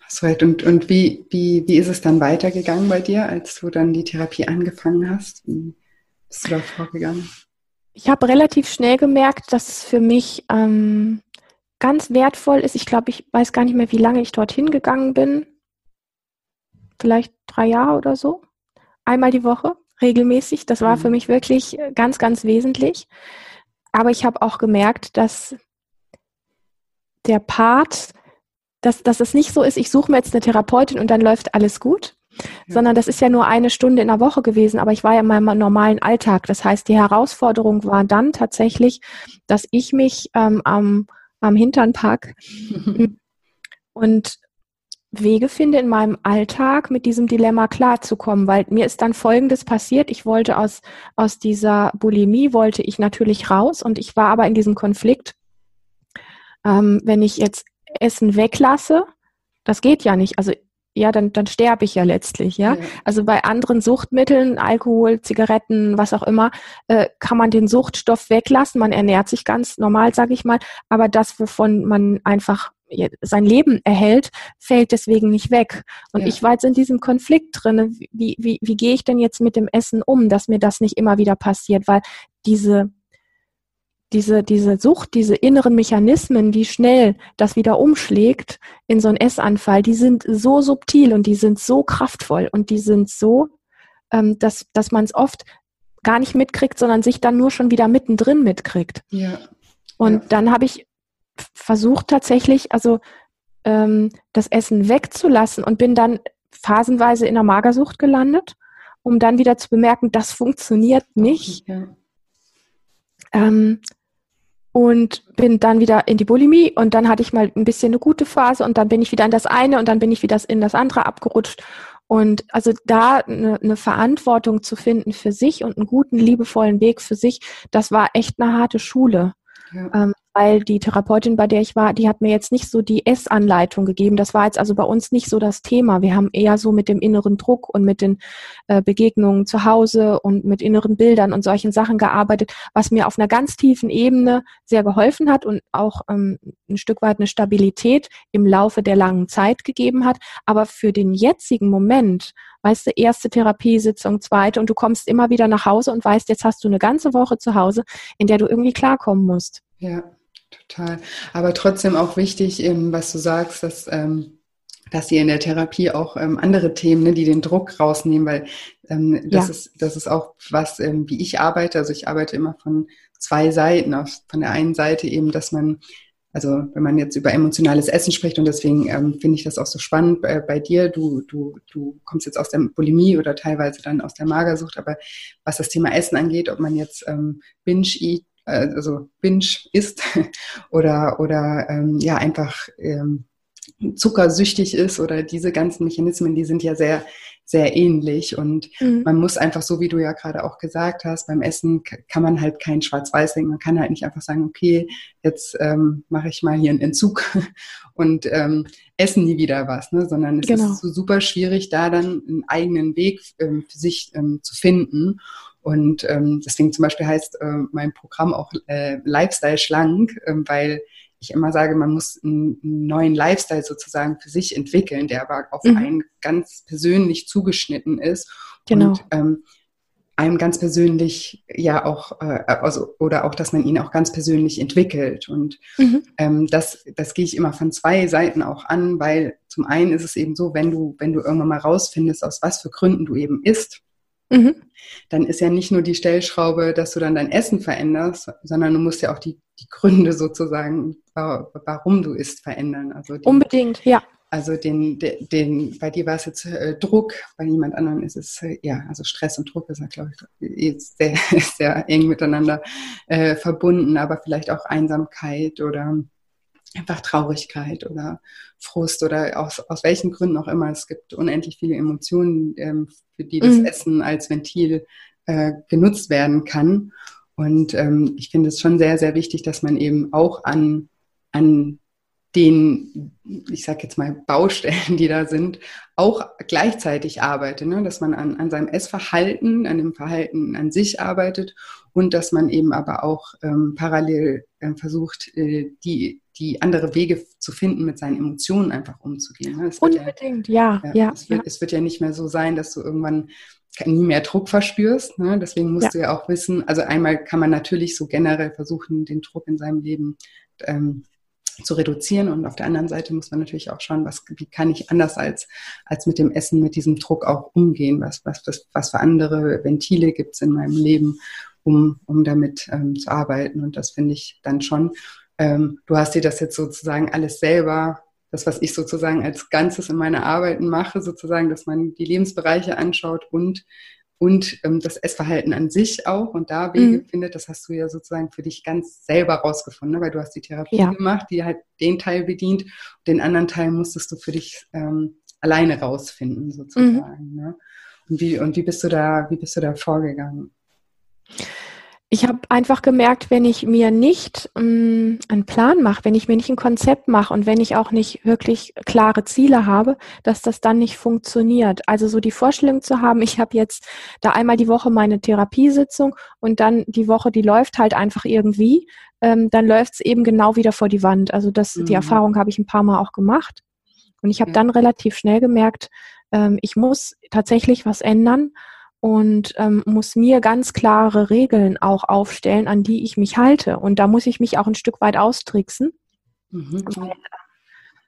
Hast recht. Und, und wie, wie, wie ist es dann weitergegangen bei dir, als du dann die Therapie angefangen hast? Wie bist du da vorgegangen? Ich habe relativ schnell gemerkt, dass es für mich ähm, ganz wertvoll ist. Ich glaube, ich weiß gar nicht mehr, wie lange ich dorthin gegangen bin. Vielleicht drei Jahre oder so. Einmal die Woche, regelmäßig. Das war mhm. für mich wirklich ganz, ganz wesentlich. Aber ich habe auch gemerkt, dass der Part, dass, dass es nicht so ist, ich suche mir jetzt eine Therapeutin und dann läuft alles gut, ja. sondern das ist ja nur eine Stunde in der Woche gewesen, aber ich war ja in meinem normalen Alltag. Das heißt, die Herausforderung war dann tatsächlich, dass ich mich ähm, am, am Hintern pack und Wege finde in meinem Alltag mit diesem Dilemma klarzukommen, weil mir ist dann Folgendes passiert. Ich wollte aus, aus dieser Bulimie, wollte ich natürlich raus und ich war aber in diesem Konflikt Ähm, wenn ich jetzt Essen weglasse, das geht ja nicht. Also ja, dann, dann sterbe ich ja letztlich, ja? ja. Also bei anderen Suchtmitteln, Alkohol, Zigaretten, was auch immer, äh, kann man den Suchtstoff weglassen. Man ernährt sich ganz normal, sage ich mal. Aber das, wovon man einfach sein Leben erhält, fällt deswegen nicht weg. Und ja. ich war jetzt in diesem Konflikt drin. Wie, wie, wie gehe ich denn jetzt mit dem Essen um, dass mir das nicht immer wieder passiert? Weil diese diese, diese Sucht, diese inneren Mechanismen, wie schnell das wieder umschlägt in so einen Essanfall, die sind so subtil und die sind so kraftvoll und die sind so, ähm, dass, dass man es oft gar nicht mitkriegt, sondern sich dann nur schon wieder mittendrin mitkriegt. Ja. Und ja. dann habe ich versucht tatsächlich, also ähm, das Essen wegzulassen und bin dann phasenweise in der Magersucht gelandet, um dann wieder zu bemerken, das funktioniert nicht. Ja. Ähm, und bin dann wieder in die Bulimie und dann hatte ich mal ein bisschen eine gute Phase und dann bin ich wieder in das eine und dann bin ich wieder in das andere abgerutscht. Und also da eine, eine Verantwortung zu finden für sich und einen guten, liebevollen Weg für sich, das war echt eine harte Schule. Ja. Ähm, weil die Therapeutin, bei der ich war, die hat mir jetzt nicht so die Essanleitung gegeben. Das war jetzt also bei uns nicht so das Thema. Wir haben eher so mit dem inneren Druck und mit den äh, Begegnungen zu Hause und mit inneren Bildern und solchen Sachen gearbeitet, was mir auf einer ganz tiefen Ebene sehr geholfen hat und auch ähm, ein Stück weit eine Stabilität im Laufe der langen Zeit gegeben hat. Aber für den jetzigen Moment weißt du, erste Therapiesitzung, zweite und du kommst immer wieder nach Hause und weißt, jetzt hast du eine ganze Woche zu Hause, in der du irgendwie klarkommen musst. Ja, total. Aber trotzdem auch wichtig, eben, was du sagst, dass, ähm, dass ihr in der Therapie auch ähm, andere Themen, ne, die den Druck rausnehmen, weil ähm, das, ja. ist, das ist auch was, ähm, wie ich arbeite. Also ich arbeite immer von zwei Seiten. Von der einen Seite eben, dass man also wenn man jetzt über emotionales Essen spricht und deswegen ähm, finde ich das auch so spannend bei, bei, dir. Du, du, du kommst jetzt aus der Bulimie oder teilweise dann aus der Magersucht, aber was das Thema Essen angeht, ob man jetzt ähm, Binge-Eat äh, also Binge isst oder, oder ähm, ja einfach ähm, zuckersüchtig ist oder diese ganzen Mechanismen, die sind ja sehr, sehr ähnlich. Und mhm. man muss einfach, so wie du ja gerade auch gesagt hast, beim Essen kann man halt kein Schwarz-Weiß denken. Man kann halt nicht einfach sagen, okay, jetzt ähm, mache ich mal hier einen Entzug und ähm, essen nie wieder was, ne? sondern es genau. ist so super schwierig, da dann einen eigenen Weg ähm, für sich ähm, zu finden. Und ähm, deswegen zum Beispiel heißt äh, mein Programm auch äh, Lifestyle schlank, äh, weil ich immer sage, man muss einen, neuen Lifestyle sozusagen für sich entwickeln, der aber auf mhm. einen ganz persönlich zugeschnitten ist. Genau. Und ähm, einem ganz persönlich ja auch, äh, also, oder auch, dass man ihn auch ganz persönlich entwickelt. Und mhm. ähm, das, das gehe ich immer von zwei Seiten auch an, weil zum einen ist es eben so, wenn du, wenn du irgendwann mal rausfindest, aus was für Gründen du eben isst, mhm. dann ist ja nicht nur die Stellschraube, dass du dann dein Essen veränderst, sondern du musst ja auch die, die Gründe sozusagen, warum du isst, verändern. Also die, Unbedingt, ja. Also den, den, den, bei dir war es jetzt äh, Druck, bei jemand anderem ist es, äh, ja, also Stress und Druck ist ja, glaube ich, sehr, sehr eng miteinander äh, verbunden, aber vielleicht auch Einsamkeit oder einfach Traurigkeit oder Frust oder aus, aus welchen Gründen auch immer. Es gibt unendlich viele Emotionen, ähm, für die das mhm. Essen als Ventil äh, genutzt werden kann. Und ähm, ich finde es schon sehr, sehr wichtig, dass man eben auch an, an den, ich sage jetzt mal, Baustellen, die da sind, auch gleichzeitig arbeitet, ne? dass man an, an seinem Essverhalten, an dem Verhalten an sich arbeitet und dass man eben aber auch ähm, parallel äh, versucht, äh, die, die andere Wege zu finden, mit seinen Emotionen einfach umzugehen. Ne? Unbedingt, ja. ja, ja, es, wird, ja. es wird ja nicht mehr so sein, dass du irgendwann nie mehr Druck verspürst. Ne? Deswegen musst ja. du ja auch wissen, also einmal kann man natürlich so generell versuchen, den Druck in seinem Leben ähm, zu reduzieren. Und auf der anderen Seite muss man natürlich auch schauen, was, wie kann ich anders als, als mit dem Essen, mit diesem Druck auch umgehen? Was, was, was, was für andere Ventile gibt es in meinem Leben, um, um damit ähm, zu arbeiten? Und das finde ich dann schon. Ähm, du hast dir das jetzt sozusagen alles selber das, was ich sozusagen als Ganzes in meiner Arbeiten mache, sozusagen, dass man die Lebensbereiche anschaut und und ähm, das Essverhalten an sich auch und da Wege mhm. findet, das hast du ja sozusagen für dich ganz selber rausgefunden, ne? weil du hast die Therapie ja. gemacht, die halt den Teil bedient, den anderen Teil musstest du für dich ähm, alleine rausfinden sozusagen. Mhm. Ne? Und wie und wie bist du da, wie bist du da vorgegangen? Ich habe einfach gemerkt, wenn ich mir nicht ähm, einen Plan mache, wenn ich mir nicht ein Konzept mache und wenn ich auch nicht wirklich klare Ziele habe, dass das dann nicht funktioniert. Also so die Vorstellung zu haben, ich habe jetzt da einmal die Woche meine Therapiesitzung und dann die Woche, die läuft halt einfach irgendwie, ähm, dann läuft es eben genau wieder vor die Wand. Also das, mhm. die Erfahrung habe ich ein paar Mal auch gemacht. Und ich habe ja. dann relativ schnell gemerkt, ähm, ich muss tatsächlich was ändern und ähm, muss mir ganz klare Regeln auch aufstellen, an die ich mich halte. Und da muss ich mich auch ein Stück weit austricksen. Mhm. Weil,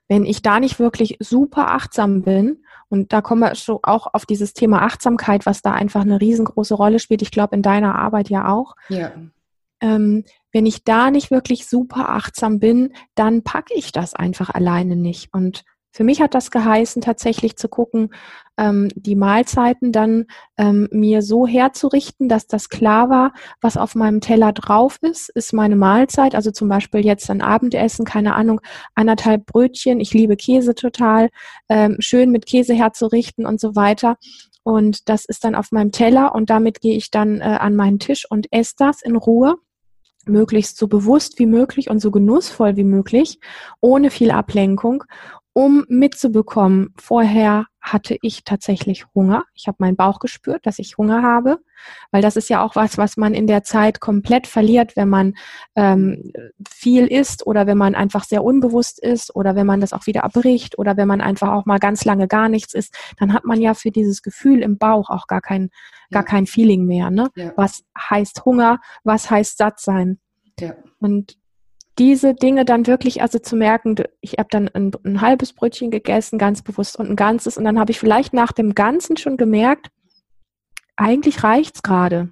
wenn ich da nicht wirklich super achtsam bin, und da kommen wir schon auch auf dieses Thema Achtsamkeit, was da einfach eine riesengroße Rolle spielt, ich glaube in deiner Arbeit ja auch. Ja. Ähm, wenn ich da nicht wirklich super achtsam bin, dann packe ich das einfach alleine nicht. Und für mich hat das geheißen, tatsächlich zu gucken, ähm, die Mahlzeiten dann ähm, mir so herzurichten, dass das klar war, was auf meinem Teller drauf ist, ist meine Mahlzeit. Also zum Beispiel jetzt ein Abendessen, keine Ahnung, anderthalb Brötchen. Ich liebe Käse total, ähm, schön mit Käse herzurichten und so weiter. Und das ist dann auf meinem Teller und damit gehe ich dann äh, an meinen Tisch und esse das in Ruhe möglichst so bewusst wie möglich und so genussvoll wie möglich, ohne viel Ablenkung um mitzubekommen, vorher hatte ich tatsächlich Hunger. Ich habe meinen Bauch gespürt, dass ich Hunger habe, weil das ist ja auch was, was man in der Zeit komplett verliert, wenn man ähm, viel isst oder wenn man einfach sehr unbewusst ist oder wenn man das auch wieder abbricht oder wenn man einfach auch mal ganz lange gar nichts isst, dann hat man ja für dieses Gefühl im Bauch auch gar kein, gar kein Feeling mehr. Ne? Ja. Was heißt Hunger? Was heißt satt sein? Ja. Und diese Dinge dann wirklich also zu merken, ich habe dann ein, ein, halbes Brötchen gegessen, ganz bewusst und ein ganzes und dann habe ich vielleicht nach dem Ganzen schon gemerkt, eigentlich reicht's gerade.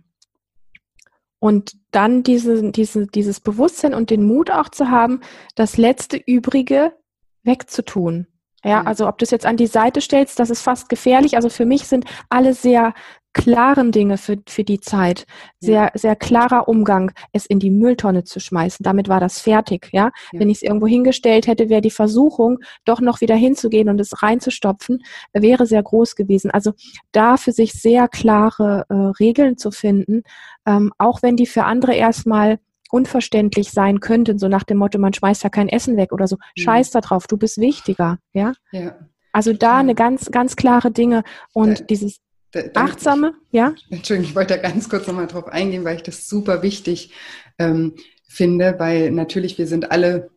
Und dann diese, diese, dieses Bewusstsein und den Mut auch zu haben, das letzte Übrige wegzutun. Ja, also ob du es jetzt an die Seite stellst, das ist fast gefährlich. Also für mich sind alle sehr klaren Dinge für, für die Zeit. Sehr, sehr klarer Umgang, es in die Mülltonne zu schmeißen. Damit war das fertig, ja. ja. Wenn ich es irgendwo hingestellt hätte, wäre die Versuchung, doch noch wieder hinzugehen und es reinzustopfen, wäre sehr groß gewesen. Also da für sich sehr klare äh, Regeln zu finden, ähm, auch wenn die für andere erstmal unverständlich sein könnten, so nach dem Motto, man schmeißt ja kein Essen weg oder so. Mhm. Scheiß da drauf, du bist wichtiger, ja. ja. Also da eine ganz, ganz klare Dinge und da, dieses da, achtsame, ich, ja. Entschuldigung, ich wollte da ganz kurz nochmal drauf eingehen, weil ich das super wichtig ähm, finde, weil natürlich wir sind alle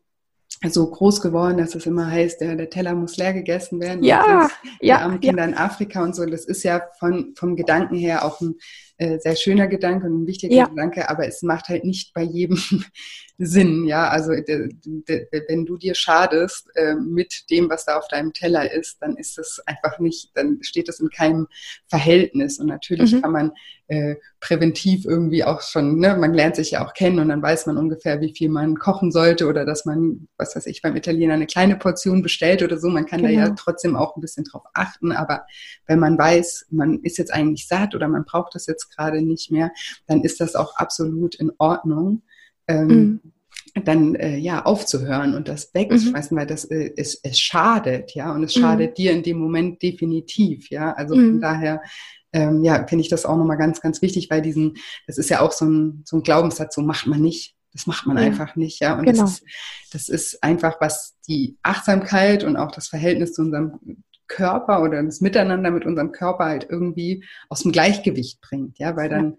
so groß geworden, dass es immer heißt, der, der Teller muss leer gegessen werden. Ja, ja. Die armen Kinder ja. in Afrika und so. Das ist ja von, vom Gedanken her auch ein äh, sehr schöner Gedanke und ein wichtiger ja. Gedanke, aber es macht halt nicht bei jedem Sinn, ja. Also de, de, wenn du dir schadest äh, mit dem, was da auf deinem Teller ist, dann ist das einfach nicht, dann steht das in keinem Verhältnis. Und natürlich mhm. kann man äh, präventiv irgendwie auch schon, ne, man lernt sich ja auch kennen und dann weiß man ungefähr, wie viel man kochen sollte oder dass man, was weiß ich, beim Italiener eine kleine Portion bestellt oder so. Man kann genau. da ja genau. trotzdem auch ein bisschen drauf achten, aber wenn man weiß, man ist jetzt eigentlich satt oder man braucht das jetzt gerade nicht mehr, dann ist das auch absolut in Ordnung. Ähm, mhm dann äh, ja aufzuhören und das wegzuschmeißen, mhm. weil das äh, es, es schadet, ja, und es schadet mhm. dir in dem Moment definitiv, ja. Also mhm. von daher ähm, ja, finde ich das auch nochmal ganz, ganz wichtig, weil diesen, das ist ja auch so ein, so ein Glaubenssatz, so macht man nicht. Das macht man ja. einfach nicht, ja. Und genau. das, ist, das ist einfach, was die Achtsamkeit und auch das Verhältnis zu unserem Körper oder das Miteinander mit unserem Körper halt irgendwie aus dem Gleichgewicht bringt, ja, weil dann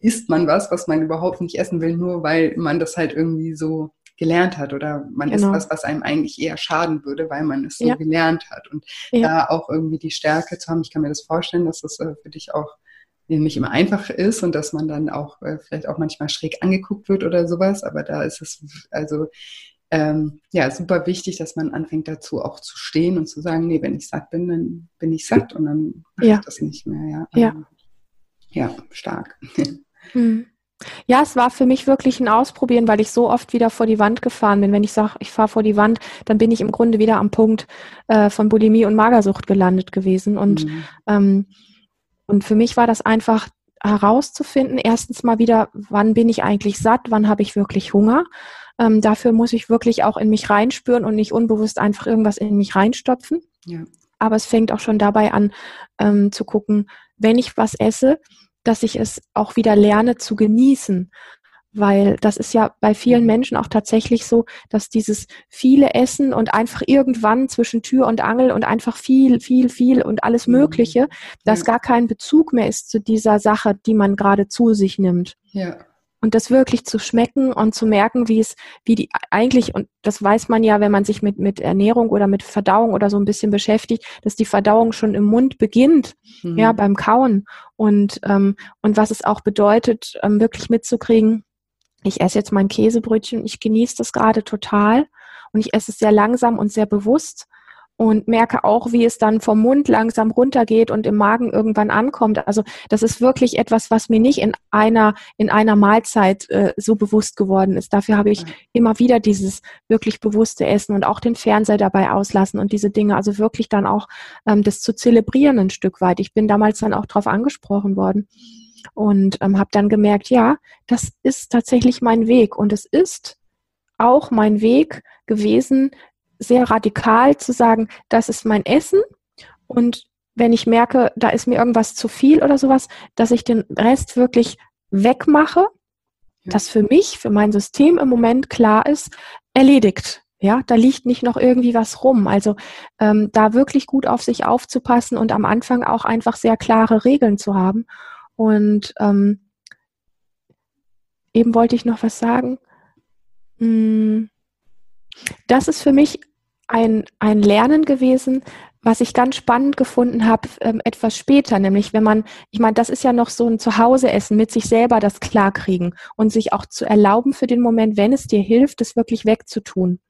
isst man was, was man überhaupt nicht essen will, nur weil man das halt irgendwie so gelernt hat oder man genau. ist was, was einem eigentlich eher schaden würde, weil man es so ja. gelernt hat. Und ja. da auch irgendwie die Stärke zu haben, ich kann mir das vorstellen, dass das äh, für dich auch nicht immer einfach ist und dass man dann auch äh, vielleicht auch manchmal schräg angeguckt wird oder sowas, aber da ist es also ähm, ja super wichtig, dass man anfängt dazu auch zu stehen und zu sagen, nee, wenn ich satt bin, dann bin ich satt und dann mache ja. ich das nicht mehr. Ja, ja. Ähm, ja stark. Mhm. Ja, es war für mich wirklich ein Ausprobieren, weil ich so oft wieder vor die Wand gefahren bin. Wenn ich sage, ich fahre vor die Wand, dann bin ich im Grunde wieder am Punkt äh, von Bulimie und Magersucht gelandet gewesen. Und, mhm. ähm, und für mich war das einfach herauszufinden, erstens mal wieder, wann bin ich eigentlich satt, wann habe ich wirklich Hunger. Ähm, dafür muss ich wirklich auch in mich reinspüren und nicht unbewusst einfach irgendwas in mich reinstopfen. Ja. Aber es fängt auch schon dabei an ähm, zu gucken, wenn ich was esse, dass ich es auch wieder lerne zu genießen. weil das ist ja bei vielen mhm. Menschen auch tatsächlich so, dass dieses viele Essen und einfach irgendwann zwischen Tür und Angel und einfach viel, viel, viel und alles mhm. Mögliche, dass gar kein Bezug mehr ist zu dieser Sache, die man gerade zu sich nimmt. Ja und das wirklich zu schmecken und zu merken, wie es, wie die eigentlich, und das weiß man ja, wenn man sich mit, mit Ernährung oder mit Verdauung oder so ein bisschen beschäftigt, dass die Verdauung schon im Mund beginnt, mhm. ja, beim Kauen. Und, ähm, und was es auch bedeutet, ähm, wirklich mitzukriegen, ich esse jetzt mein Käsebrötchen, ich genieße das gerade total und ich esse es sehr langsam und sehr bewusst und merke auch, wie es dann vom Mund langsam runtergeht und im Magen irgendwann ankommt. Also das ist wirklich etwas, was mir nicht in einer in einer Mahlzeit äh, so bewusst geworden ist. Dafür habe ich immer wieder dieses wirklich bewusste Essen und auch den Fernseher dabei auslassen und diese Dinge. Also wirklich dann auch ähm, das zu zelebrieren ein Stück weit. Ich bin damals dann auch darauf angesprochen worden und ähm, habe dann gemerkt, ja, das ist tatsächlich mein Weg und es ist auch mein Weg gewesen, sehr radikal zu sagen, das ist mein Essen und wenn ich merke, da ist mir irgendwas zu viel oder sowas, dass ich den Rest wirklich wegmache, ja. dass für mich, für mein System im Moment klar ist, erledigt. Ja, da liegt nicht noch irgendwie was rum. Also ähm, da wirklich gut auf sich aufzupassen und am Anfang auch einfach sehr klare Regeln zu haben. Und ähm, eben wollte ich noch was sagen. Hm, das ist für mich ein, ein Lernen gewesen, was ich ganz spannend gefunden habe, ähm, etwas später, nämlich wenn man, ich meine, das ist ja noch so ein Zuhauseessen, mit sich selber das klarkriegen und sich auch zu erlauben für den Moment, wenn es dir hilft, es wirklich wegzutun.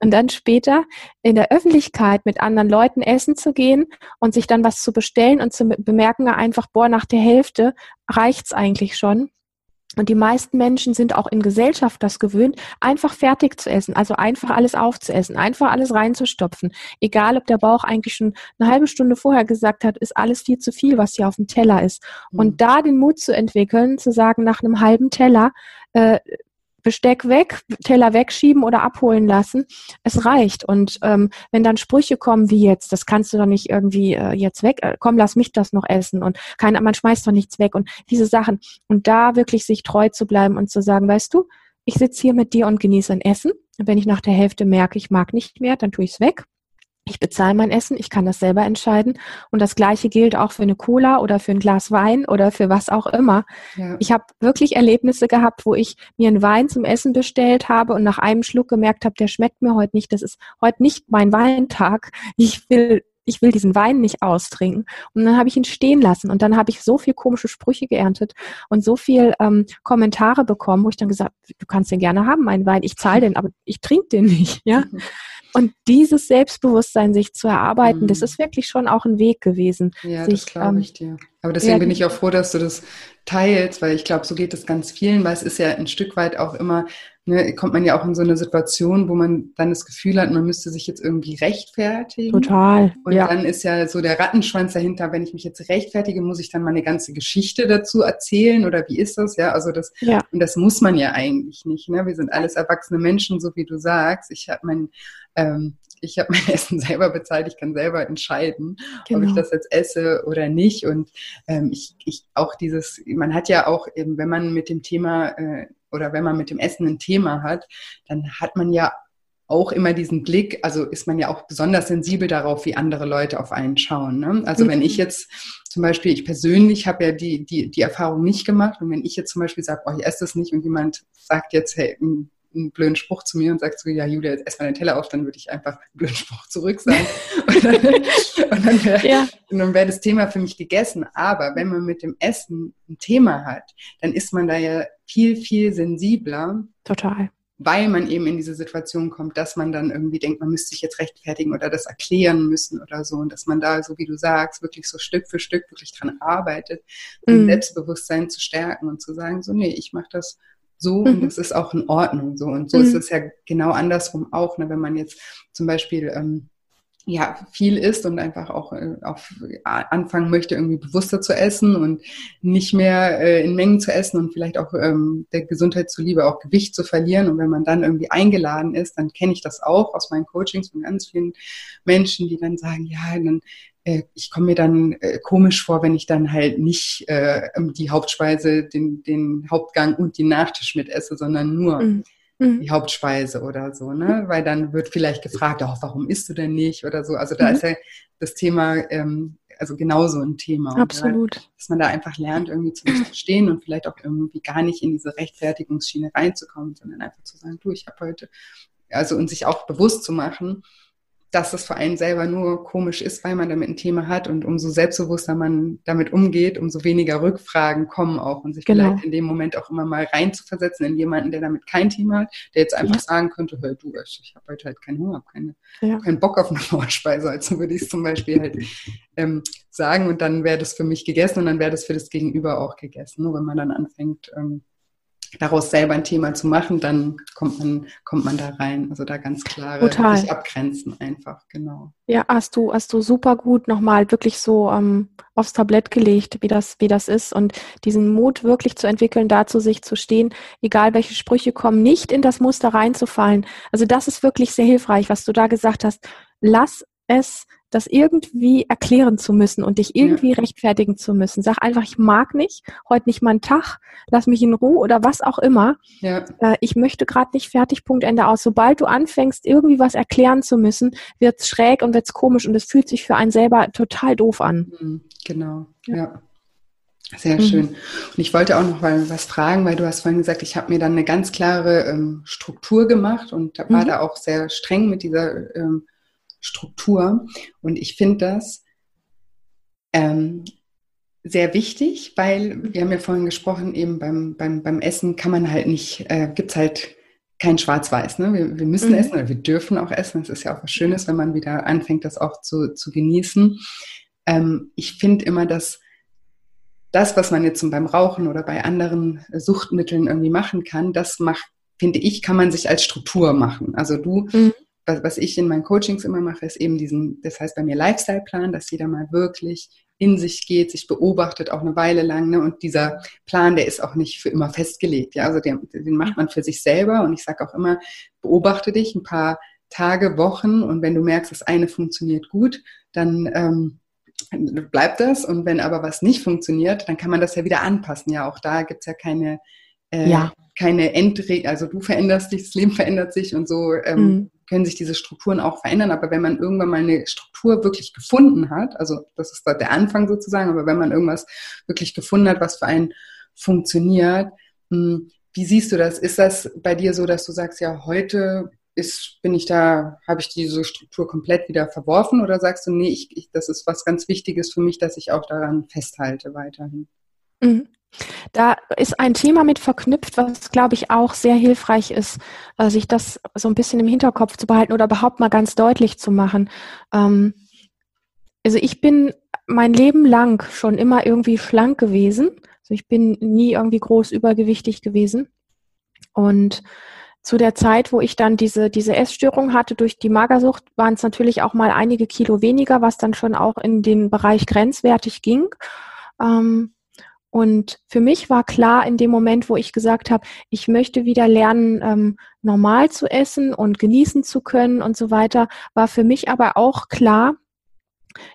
Und dann später in der Öffentlichkeit mit anderen Leuten essen zu gehen und sich dann was zu bestellen und zu bemerken, einfach, boah, nach der Hälfte reicht's eigentlich schon. Und die meisten Menschen sind auch in Gesellschaft das gewöhnt, einfach fertig zu essen, also einfach alles aufzuessen, einfach alles reinzustopfen. Egal, ob der Bauch eigentlich schon eine halbe Stunde vorher gesagt hat, ist alles viel zu viel, was hier auf dem Teller ist. Mhm. Und da den Mut zu entwickeln, zu sagen, nach einem halben Teller, äh, Besteck weg, Teller wegschieben oder abholen lassen. Es reicht. Und ähm, wenn dann Sprüche kommen wie jetzt, das kannst du doch nicht irgendwie äh, jetzt weg, äh, komm, lass mich das noch essen und keiner, man schmeißt doch nichts weg und diese Sachen. Und da wirklich sich treu zu bleiben und zu sagen, weißt du, ich sitze hier mit dir und genieße ein Essen. Und wenn ich nach der Hälfte merke, ich mag nicht mehr, dann tue ich es weg. Ich bezahle mein Essen, ich kann das selber entscheiden. Und das Gleiche gilt auch für eine Cola oder für ein Glas Wein oder für was auch immer. Ja. Ich habe wirklich Erlebnisse gehabt, wo ich mir einen Wein zum Essen bestellt habe und nach einem Schluck gemerkt habe, der schmeckt mir heute nicht. Das ist heute nicht mein Weintag. Ich will ich will diesen Wein nicht austrinken. Und dann habe ich ihn stehen lassen und dann habe ich so viel komische Sprüche geerntet und so viel ähm, Kommentare bekommen, wo ich dann gesagt, du kannst den gerne haben, meinen Wein, ich zahle den, aber ich trinke den nicht, ja. Und dieses Selbstbewusstsein sich zu erarbeiten, mhm. das ist wirklich schon auch ein Weg gewesen. Ja, sich, das glaube ähm, ich dir. Aber deswegen ja, bin ich auch froh, dass du das teilst, weil ich glaube, so geht es ganz vielen, weil es ist ja ein Stück weit auch immer, ne, kommt man ja auch in so eine Situation, wo man dann das Gefühl hat, man müsste sich jetzt irgendwie rechtfertigen. Total. Und ja. dann ist ja so der Rattenschwanz dahinter, wenn ich mich jetzt rechtfertige, muss ich dann meine ganze Geschichte dazu erzählen oder wie ist das? Ja, also das, ja. und das muss man ja eigentlich nicht. Ne? Wir sind alles erwachsene Menschen, so wie du sagst. Ich habe mein ähm, ich habe mein Essen selber bezahlt, ich kann selber entscheiden, genau. ob ich genau. das jetzt esse oder nicht. Und ähm, ich, ich auch dieses, man hat ja auch eben, wenn man mit dem Thema äh, oder wenn man mit dem Essen ein Thema hat, dann hat man ja auch immer diesen Blick, also ist man ja auch besonders sensibel darauf, wie andere Leute auf einen schauen. Ne? Also mhm. wenn ich jetzt zum Beispiel, ich persönlich habe ja die, die, die Erfahrung nicht gemacht und wenn ich jetzt zum Beispiel sage, oh, ich esse das nicht und jemand sagt jetzt, hey, einen blöden Spruch zu mir und sagt so, ja, Julia, jetzt ess mal den Teller auf, dann würde ich einfach einen blöden Spruch zurück sagen. und dann, wäre ja. wär das Thema für mich gegessen. Aber wenn man mit dem Essen ein Thema hat, dann ist man da ja viel, viel sensibler. Total. Weil man eben in diese Situation kommt, dass man dann irgendwie denkt, man müsste sich jetzt rechtfertigen oder das erklären müssen oder so. Und dass man da, so wie du sagst, wirklich so Stück für Stück wirklich dran arbeitet, um mm. Selbstbewusstsein zu stärken und zu sagen, so, nee, ich mache das so mhm. und das ist auch in Ordnung so. Und so mhm. ist es ja genau andersrum auch, ne? wenn man jetzt zum Beispiel ähm, ja, viel isst und einfach auch äh, auf, anfangen möchte, irgendwie bewusster zu essen und nicht mehr äh, in Mengen zu essen und vielleicht auch ähm, der Gesundheit zuliebe auch Gewicht zu verlieren. Und wenn man dann irgendwie eingeladen ist, dann kenne ich das auch aus meinen Coachings von ganz vielen Menschen, die dann sagen, ja, dann ich komme mir dann äh, komisch vor, wenn ich dann halt nicht äh, die Hauptspeise, den, den Hauptgang und den Nachtisch mit esse, sondern nur mhm mhm. die Hauptspeise oder so, ne? Weil dann wird vielleicht gefragt, oh, warum isst du denn nicht oder so. Also da mhm. ist ja das Thema, ähm, also genauso ein Thema. Absolut. Und, dass man da einfach lernt, irgendwie zu verstehen und vielleicht auch irgendwie gar nicht in diese Rechtfertigungsschiene reinzukommen, sondern einfach zu sagen, du, ich habe heute, also und sich auch bewusst zu machen, dass es für einen selber nur komisch ist, weil man damit ein Thema hat und umso selbstbewusster man damit umgeht, umso weniger Rückfragen kommen auch und sich genau. vielleicht in dem Moment auch immer mal reinzuversetzen in jemanden, der damit kein Thema hat, der jetzt einfach ja. sagen könnte, hör du, ich habe heute halt keinen Hunger, keine, ja. keinen Bock auf eine Vorspeise, also würde ich es zum Beispiel halt ähm, sagen und dann wäre das für mich gegessen und dann wäre das für das Gegenüber auch gegessen, nur wenn man dann anfängt, ähm, daraus selber ein Thema zu machen, dann kommt man, kommt man da rein. Also da ganz klare Total. sich abgrenzen einfach, genau. Ja, hast du, hast du super gut nochmal wirklich so ähm, aufs Tablett gelegt, wie das, wie das ist und diesen Mut wirklich zu entwickeln, dazu sich zu stehen, egal welche Sprüche kommen, nicht in das Muster reinzufallen. Also das ist wirklich sehr hilfreich, was du da gesagt hast. Lass es das irgendwie erklären zu müssen und dich irgendwie ja. rechtfertigen zu müssen. Sag einfach, ich mag nicht, heute nicht mein Tag, lass mich in Ruhe oder was auch immer. Ja. Äh, ich möchte gerade nicht fertig, Punkt, Ende aus. Sobald du anfängst, irgendwie was erklären zu müssen, wird's schräg und wird's komisch und es fühlt sich für einen selber total doof an. Mhm, genau, ja. ja. Sehr mhm. schön. Und ich wollte auch noch mal was fragen, weil du hast vorhin gesagt, ich habe mir dann eine ganz klare ähm, Struktur gemacht und war mhm. da auch sehr streng mit dieser ähm, Struktur. Und ich finde das ähm, sehr wichtig, weil wir haben ja vorhin gesprochen, eben beim, beim, beim Essen kann man halt nicht, äh, gibt es halt kein Schwarz-Weiß. Ne? Wir, wir müssen mhm. essen oder wir dürfen auch essen. Es ist ja auch was Schönes, wenn man wieder anfängt, das auch zu, zu genießen. Ähm, ich finde immer, dass das, was man jetzt beim Rauchen oder bei anderen Suchtmitteln irgendwie machen kann, das macht, finde ich, kann man sich als Struktur machen. Also du mhm was, was ich in meinen Coachings immer mache, ist eben diesen, das heißt bei mir Lifestyle-Plan, dass jeder mal wirklich in sich geht, sich beobachtet, auch eine Weile lang. Ne? Und dieser Plan, der ist auch nicht für immer festgelegt. Ja? Also den, den macht man für sich selber. Und ich sage auch immer, beobachte dich ein paar Tage, Wochen. Und wenn du merkst, das eine funktioniert gut, dann ähm, bleibt das. Und wenn aber was nicht funktioniert, dann kann man das ja wieder anpassen. Ja, auch da gibt's ja keine, äh, ja. keine Endregel. Also du veränderst dich, das Leben verändert sich und so ähm, mhm können sich diese Strukturen auch verändern. Aber wenn man irgendwann mal eine Struktur wirklich gefunden hat, also das ist der Anfang sozusagen, aber wenn man irgendwas wirklich gefunden hat, was für einen funktioniert, hm, wie siehst du das? Ist das bei dir so, dass du sagst, ja, heute ist, bin ich da, habe ich diese Struktur komplett wieder verworfen oder sagst du, nee, ich, ich, das ist was ganz Wichtiges für mich, dass ich auch daran festhalte weiterhin? Mhm. Da ist ein Thema mit verknüpft, was, glaube ich, auch sehr hilfreich ist, äh, sich das so ein bisschen im Hinterkopf zu behalten oder überhaupt mal ganz deutlich zu machen. Ähm, also ich bin mein Leben lang schon immer irgendwie schlank gewesen. Also ich bin nie irgendwie groß übergewichtig gewesen. Und zu der Zeit, wo ich dann diese, diese Essstörung hatte durch die Magersucht, waren es natürlich auch mal einige Kilo weniger, was dann schon auch in den Bereich grenzwertig ging. Ähm, und für mich war klar in dem Moment, wo ich gesagt habe, ich möchte wieder lernen, ähm, normal zu essen und genießen zu können und so weiter, war für mich aber auch klar,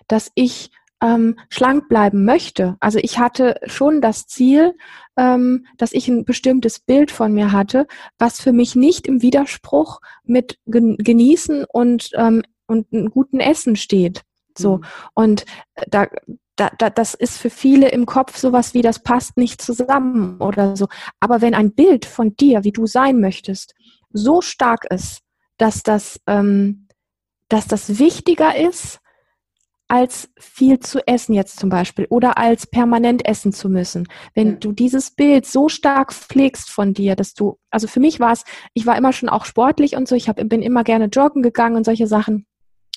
dass ich ähm, schlank bleiben möchte. Also ich hatte schon das Ziel, ähm, dass ich ein bestimmtes Bild von mir hatte, was für mich nicht im Widerspruch mit Genießen und, ähm, und einem guten Essen steht. So. Mhm. Und äh, da, da, da, das ist für viele im Kopf sowas wie, das passt nicht zusammen oder so. Aber wenn ein Bild von dir, wie du sein möchtest, so stark ist, dass das, ähm, dass das wichtiger ist, als viel zu essen jetzt zum Beispiel oder als permanent essen zu müssen. Wenn ja. du dieses Bild so stark pflegst von dir, dass du, also für mich war es, ich war immer schon auch sportlich und so, ich hab, bin immer gerne joggen gegangen und solche Sachen.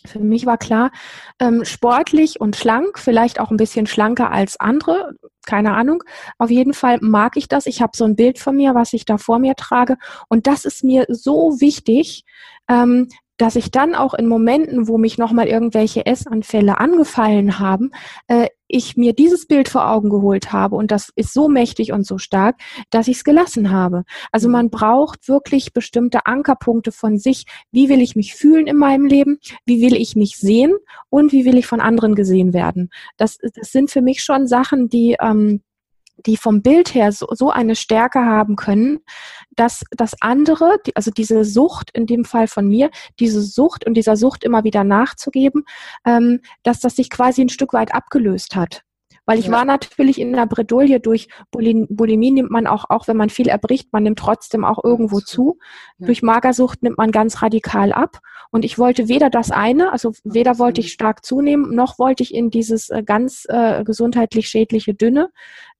Für mich war klar, ähm, sportlich und schlank, vielleicht auch ein bisschen schlanker als andere, keine Ahnung. Auf jeden Fall mag ich das. Ich habe so ein Bild von mir, was ich da vor mir trage. Und das ist mir so wichtig, ähm, dass ich dann auch in Momenten, wo mich nochmal irgendwelche Essanfälle angefallen haben, äh, ich mir dieses Bild vor Augen geholt habe und das ist so mächtig und so stark, dass ich es gelassen habe. Also mhm. man braucht wirklich bestimmte Ankerpunkte von sich. Wie will ich mich fühlen in meinem Leben? Wie will ich mich sehen? Und wie will ich von anderen gesehen werden? Das, das sind für mich schon Sachen, die, ähm, die vom Bild her so, so eine Stärke haben können, dass das andere, die, also diese Sucht, in dem Fall von mir, diese Sucht und dieser Sucht immer wieder nachzugeben, ähm, dass das sich quasi ein Stück weit abgelöst hat. Weil ich ja. war natürlich in einer Bredouille durch Bulimie nimmt man auch, auch wenn man viel erbricht, man nimmt trotzdem auch irgendwo zu. Ja. Durch Magersucht nimmt man ganz radikal ab. Und ich wollte weder das eine, also weder wollte ich stark zunehmen, noch wollte ich in dieses äh, ganz äh, gesundheitlich schädliche Dünne.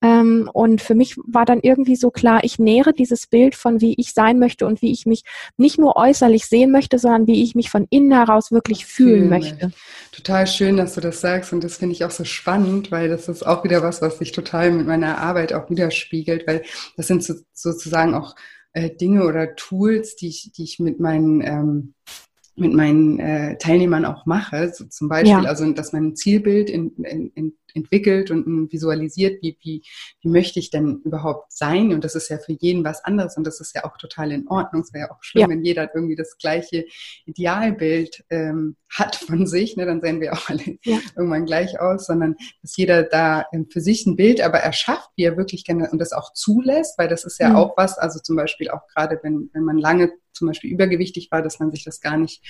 Ähm, und für mich war dann irgendwie so klar, ich nähere dieses Bild von wie ich sein möchte und wie ich mich nicht nur äußerlich sehen möchte, sondern wie ich mich von innen heraus wirklich fühlen, fühlen möchte. Total schön, dass du das sagst und das finde ich auch so spannend, weil das ist auch wieder was, was sich total mit meiner Arbeit auch widerspiegelt, weil das sind so, sozusagen auch äh, Dinge oder Tools, die ich, die ich mit meinen ähm, mit meinen äh, Teilnehmern auch mache. So zum Beispiel, ja. also dass man ein Zielbild in, in, in entwickelt und visualisiert, wie, wie, wie möchte ich denn überhaupt sein? Und das ist ja für jeden was anderes und das ist ja auch total in Ordnung. Es wäre ja auch schlimm, ja. wenn jeder irgendwie das gleiche Idealbild ähm, hat von sich, ne? dann sehen wir auch alle ja. irgendwann gleich aus, sondern dass jeder da ähm, für sich ein Bild aber erschafft, wie er wirklich gerne und das auch zulässt, weil das ist ja mhm. auch was, also zum Beispiel auch gerade, wenn, wenn man lange zum Beispiel übergewichtig war, dass man sich das gar nicht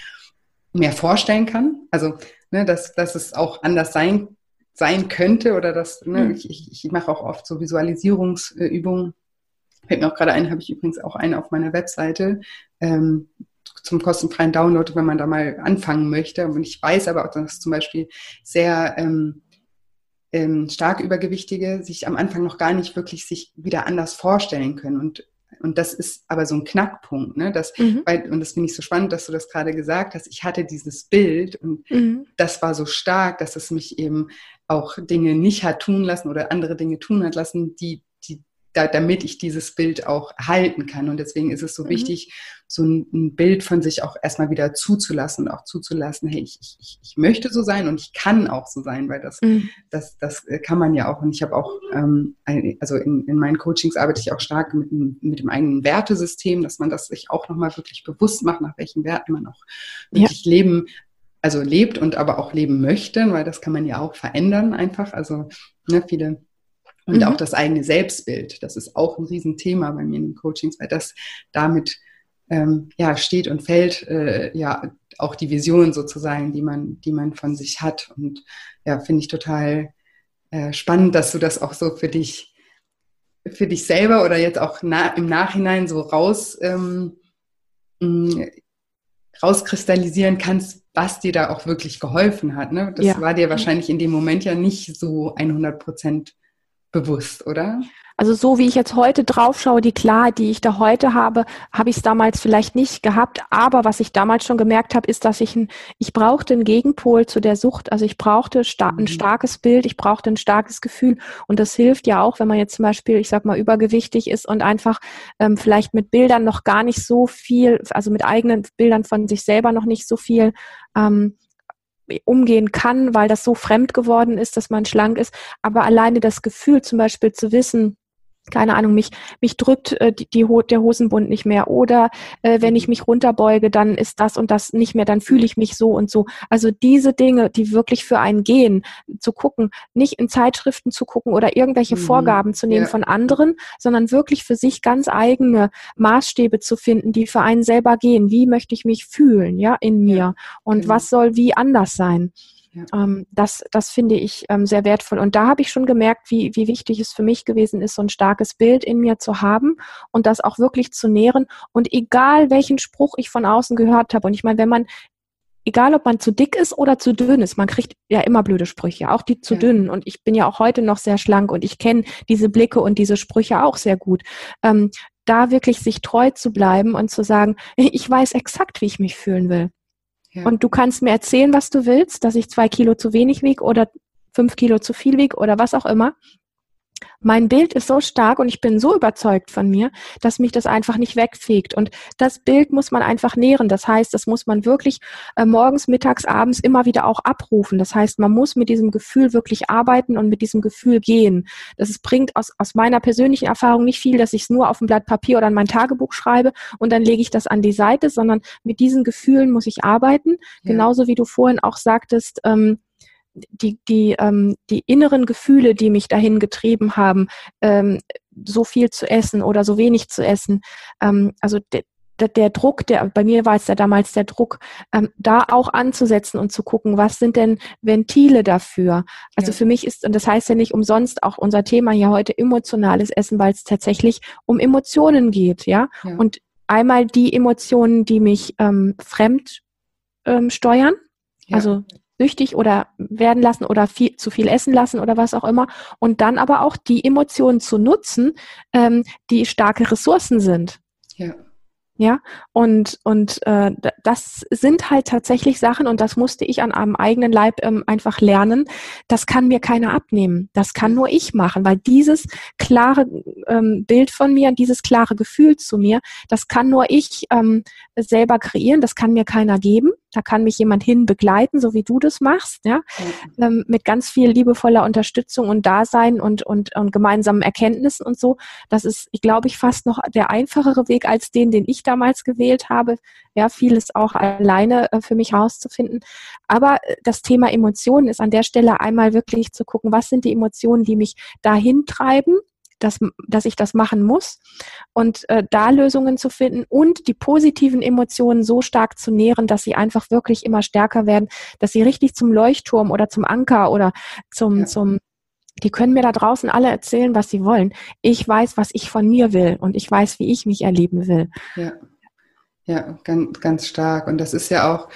mehr vorstellen kann. Also, ne, dass, dass es auch anders sein sein könnte oder das, ne, mhm. ich, ich, ich mache auch oft so Visualisierungsübungen. Fällt mir auch gerade ein, habe ich übrigens auch eine auf meiner Webseite ähm, zum kostenfreien Download, wenn man da mal anfangen möchte. Und ich weiß aber auch, dass zum Beispiel sehr ähm, ähm, stark Übergewichtige sich am Anfang noch gar nicht wirklich sich wieder anders vorstellen können. Und und das ist aber so ein Knackpunkt, ne? Das, mhm. weil, und das finde ich so spannend, dass du das gerade gesagt hast. Ich hatte dieses Bild und mhm. das war so stark, dass es mich eben auch Dinge nicht hat tun lassen oder andere Dinge tun hat lassen, die, die, da, damit ich dieses Bild auch halten kann. Und deswegen ist es so mhm. wichtig, so ein, ein, Bild von sich auch erstmal wieder zuzulassen und auch zuzulassen, hey, ich, ich, ich möchte so sein und ich kann auch so sein, weil das, mhm. das, das kann man ja auch. Und ich habe auch, ähm, also in, in meinen Coachings arbeite ich auch stark mit, mit dem eigenen Wertesystem, dass man das sich auch nochmal wirklich bewusst macht, nach welchen Werten man auch wirklich ja. leben also lebt und aber auch leben möchte, weil das kann man ja auch verändern einfach. Also ne, viele und mhm. auch das eigene Selbstbild, das ist auch ein Riesenthema bei mir in den Coachings, weil das damit ähm, ja steht und fällt äh, ja auch die Vision sozusagen, die man, die man von sich hat. Und ja, finde ich total äh, spannend, dass du das auch so für dich, für dich selber oder jetzt auch na, im Nachhinein so raus ähm, rauskristallisieren kannst, was dir da auch wirklich geholfen hat. Ne? Das ja. war dir wahrscheinlich in dem Moment ja nicht so 100 Prozent bewusst, oder? Also so wie ich jetzt heute draufschaue, die Klarheit, die ich da heute habe, habe ich es damals vielleicht nicht gehabt. Aber was ich damals schon gemerkt habe, ist, dass ich ein, ich brauchte einen Gegenpol zu der Sucht. Also ich brauchte sta ein mhm. starkes Bild, ich brauchte ein starkes Gefühl. Und das hilft ja auch, wenn man jetzt zum Beispiel, ich sag mal, übergewichtig ist und einfach ähm, vielleicht mit Bildern noch gar nicht so viel, also mit eigenen Bildern von sich selber noch nicht so viel ähm, umgehen kann, weil das so fremd geworden ist, dass man schlank ist. Aber alleine das Gefühl zum Beispiel zu wissen, keine Ahnung, mich, mich drückt äh, die, die, der Hosenbund nicht mehr. Oder äh, wenn ich mich runterbeuge, dann ist das und das nicht mehr, dann fühle ich mich so und so. Also diese Dinge, die wirklich für einen gehen, zu gucken, nicht in Zeitschriften zu gucken oder irgendwelche mhm. Vorgaben zu nehmen ja. von anderen, sondern wirklich für sich ganz eigene Maßstäbe zu finden, die für einen selber gehen. Wie möchte ich mich fühlen, ja, in mir? Ja. Und genau. was soll wie anders sein? Ja. Ähm, das, das finde ich ähm, sehr wertvoll. Und da habe ich schon gemerkt, wie, wie wichtig es für mich gewesen ist, so ein starkes Bild in mir zu haben und das auch wirklich zu nähren. Und egal, welchen Spruch ich von außen gehört habe, und ich meine, wenn man egal ob man zu dick ist oder zu dünn ist, man kriegt ja immer blöde Sprüche, auch die zu ja. dünnen. Und ich bin ja auch heute noch sehr schlank und ich kenne diese Blicke und diese Sprüche auch sehr gut. Ähm, da wirklich sich treu zu bleiben und zu sagen, ich weiß exakt, wie ich mich fühlen will. Und du kannst mir erzählen, was du willst, dass ich zwei Kilo zu wenig wiege oder fünf Kilo zu viel wiege oder was auch immer. Mein Bild ist so stark und ich bin so überzeugt von mir, dass mich das einfach nicht wegfegt. Und das Bild muss man einfach nähren. Das heißt, das muss man wirklich äh, morgens, mittags, abends immer wieder auch abrufen. Das heißt, man muss mit diesem Gefühl wirklich arbeiten und mit diesem Gefühl gehen. Das ist, bringt aus, aus meiner persönlichen Erfahrung nicht viel, dass ich es nur auf ein Blatt Papier oder in mein Tagebuch schreibe und dann lege ich das an die Seite, sondern mit diesen Gefühlen muss ich arbeiten. Ja. Genauso wie du vorhin auch sagtest, ähm, die, die, ähm, die inneren Gefühle, die mich dahin getrieben haben, ähm, so viel zu essen oder so wenig zu essen. Ähm, also de, de, der Druck, der bei mir war es ja damals der Druck, ähm, da auch anzusetzen und zu gucken, was sind denn Ventile dafür? Also ja. für mich ist, und das heißt ja nicht umsonst auch unser Thema hier heute emotionales Essen, weil es tatsächlich um Emotionen geht, ja. ja. Und einmal die Emotionen, die mich ähm, fremd ähm, steuern, ja. also süchtig oder werden lassen oder viel, zu viel essen lassen oder was auch immer. Und dann aber auch die Emotionen zu nutzen, ähm, die starke Ressourcen sind. Ja. Ja, und, und äh, das sind halt tatsächlich Sachen, und das musste ich an einem eigenen Leib ähm, einfach lernen. Das kann mir keiner abnehmen. Das kann nur ich machen, weil dieses klare ähm, Bild von mir, dieses klare Gefühl zu mir, das kann nur ich ähm, selber kreieren, das kann mir keiner geben. Da kann mich jemand hin begleiten, so wie du das machst, ja, mhm. ähm, mit ganz viel liebevoller Unterstützung und Dasein und, und, und gemeinsamen Erkenntnissen und so. Das ist, ich glaube ich, fast noch der einfachere Weg als den, den ich damals gewählt habe. Ja, vieles auch alleine äh, für mich herauszufinden. Aber äh, das Thema Emotionen ist an der Stelle einmal wirklich zu gucken, was sind die Emotionen, die mich dahin treiben, dass, dass ich das machen muss und äh, da Lösungen zu finden und die positiven Emotionen so stark zu nähren, dass sie einfach wirklich immer stärker werden, dass sie richtig zum Leuchtturm oder zum Anker oder zum, ja. zum die können mir da draußen alle erzählen, was sie wollen. Ich weiß, was ich von mir will und ich weiß, wie ich mich erleben will. Ja, ja ganz, ganz stark. Und das ist ja auch,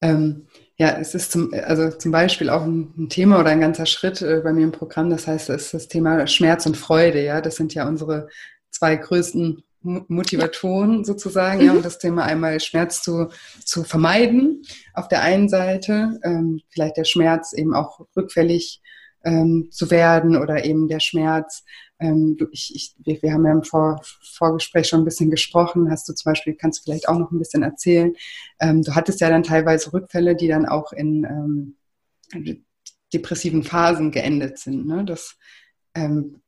ähm, ja, es ist zum, also zum Beispiel auch ein, Thema oder ein ganzer Schritt äh, bei mir im Programm. Das heißt, es ist das Thema Schmerz und Freude. Ja, das sind ja unsere zwei größten Motivatoren sozusagen. Ja, mhm. und das Thema einmal Schmerz zu, zu vermeiden auf der einen Seite, ähm, vielleicht der Schmerz eben auch rückfällig ähm, zu werden oder eben der Schmerz ähm, ich, ich, wir, wir haben ja im Vor, Vorgespräch schon ein bisschen gesprochen, hast du zum Beispiel, kannst du vielleicht auch noch ein bisschen erzählen. Ähm, du hattest ja dann teilweise Rückfälle, die dann auch in ähm, depressiven Phasen geendet sind. Ne? Das, ähm,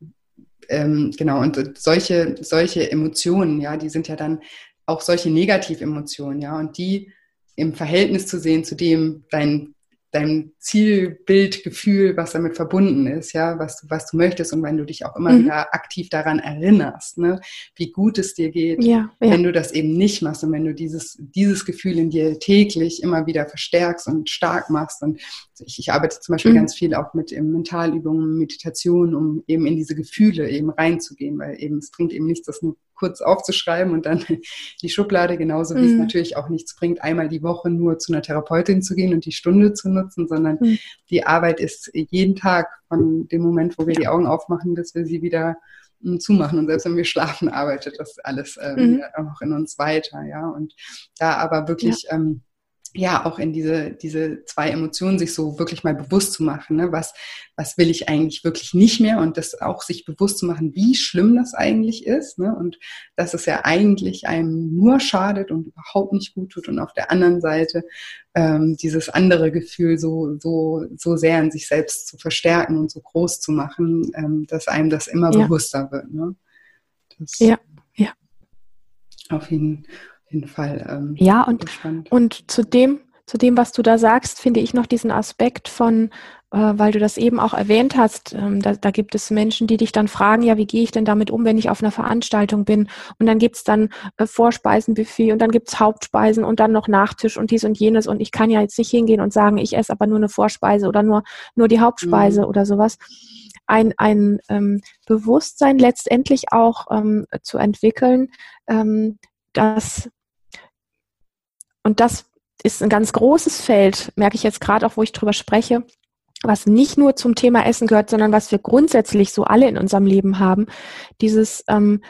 ähm, genau, und solche, solche Emotionen, ja, die sind ja dann auch solche Negativemotionen, ja, und die im Verhältnis zu sehen zu dem, dein dein Zielbild, Gefühl, was damit verbunden ist, ja, was du, was du möchtest und wenn du dich auch immer mhm. wieder aktiv daran erinnerst, ne, wie gut es dir geht, ja, ja. wenn du das eben nicht machst und wenn du dieses, dieses Gefühl in dir täglich immer wieder verstärkst und stark machst und ich, ich arbeite zum Beispiel mhm. ganz viel auch mit Mentalübungen, Meditation, um eben in diese Gefühle eben reinzugehen, weil eben es bringt eben nichts, das nur kurz aufzuschreiben und dann die Schublade, genauso wie mhm. es natürlich auch nichts bringt, einmal die Woche nur zu einer Therapeutin zu gehen und die Stunde zu nutzen, sondern mhm. die Arbeit ist jeden Tag von dem Moment, wo wir die Augen aufmachen, bis wir sie wieder hm, zumachen. Und selbst wenn wir schlafen, arbeitet das alles ähm, mhm. auch in uns weiter, ja. Und da aber wirklich ja. ähm, ja auch in diese, diese zwei Emotionen sich so wirklich mal bewusst zu machen. Ne? Was, was will ich eigentlich wirklich nicht mehr? Und das auch sich bewusst zu machen, wie schlimm das eigentlich ist. Ne? Und dass es ja eigentlich einem nur schadet und überhaupt nicht gut tut. Und auf der anderen Seite ähm, dieses andere Gefühl so, so, so sehr in sich selbst zu verstärken und so groß zu machen, ähm, dass einem das immer ja. bewusster wird. Ne? Das, ja, ja. Auf jeden Fall jeden Fall. Ähm, ja, und, und zu dem, zu dem, was du da sagst, finde ich noch diesen Aspekt von, äh, weil du das eben auch erwähnt hast, ähm, da, da, gibt es Menschen, die dich dann fragen, ja, wie gehe ich denn damit um, wenn ich auf einer Veranstaltung bin? Und dann gibt's dann äh, Vorspeisenbuffet und dann gibt's Hauptspeisen und dann noch Nachtisch und dies und jenes. Und ich kann ja jetzt nicht hingehen und sagen, ich esse aber nur eine Vorspeise oder nur, nur die Hauptspeise mhm. oder sowas. Ein, ein ähm, Bewusstsein letztendlich auch ähm, zu entwickeln, ähm, dass und das ist ein ganz großes Feld, merke ich jetzt gerade auch, wo ich drüber spreche, was nicht nur zum Thema Essen gehört, sondern was wir grundsätzlich so alle in unserem Leben haben. Dieses ähm,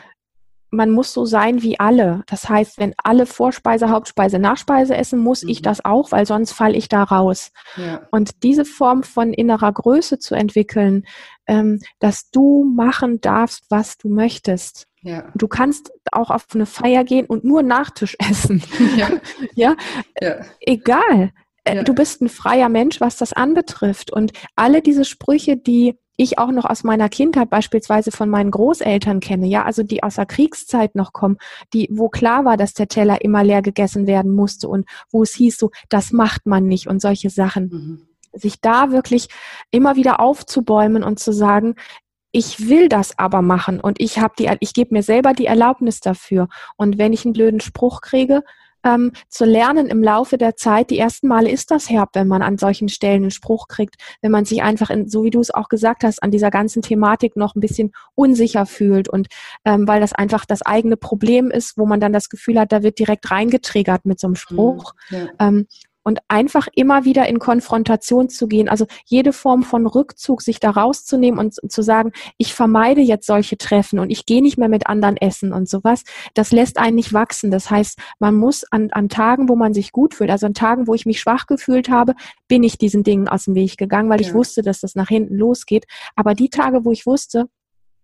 man muss so sein wie alle. Das heißt, wenn alle Vorspeise, Hauptspeise, Nachspeise essen, muss mhm. ich das auch, weil sonst falle ich da raus. Ja. Und diese Form von innerer Größe zu entwickeln, ähm, dass du machen darfst, was du möchtest. Ja. Du kannst auch auf eine Feier gehen und nur Nachtisch essen. Ja. ja? ja. Egal. Äh, ja. Du bist ein freier Mensch, was das anbetrifft. Und alle diese Sprüche, die ich auch noch aus meiner Kindheit beispielsweise von meinen Großeltern kenne, ja, also die aus der Kriegszeit noch kommen, die, wo klar war, dass der Teller immer leer gegessen werden musste und wo es hieß so, das macht man nicht und solche Sachen. Mhm. Sich da wirklich immer wieder aufzubäumen und zu sagen, ich will das aber machen und ich habe die, ich gebe mir selber die Erlaubnis dafür. Und wenn ich einen blöden Spruch kriege, ähm, zu lernen im Laufe der Zeit. Die ersten Male ist das herb, wenn man an solchen Stellen einen Spruch kriegt, wenn man sich einfach, in, so wie du es auch gesagt hast, an dieser ganzen Thematik noch ein bisschen unsicher fühlt und ähm, weil das einfach das eigene Problem ist, wo man dann das Gefühl hat, da wird direkt reingetriggert mit so einem Spruch. Mhm, ja. ähm, und einfach immer wieder in Konfrontation zu gehen. Also jede Form von Rückzug, sich da rauszunehmen und zu sagen, ich vermeide jetzt solche Treffen und ich gehe nicht mehr mit anderen essen und sowas, das lässt einen nicht wachsen. Das heißt, man muss an, an Tagen, wo man sich gut fühlt, also an Tagen, wo ich mich schwach gefühlt habe, bin ich diesen Dingen aus dem Weg gegangen, weil ja. ich wusste, dass das nach hinten losgeht. Aber die Tage, wo ich wusste,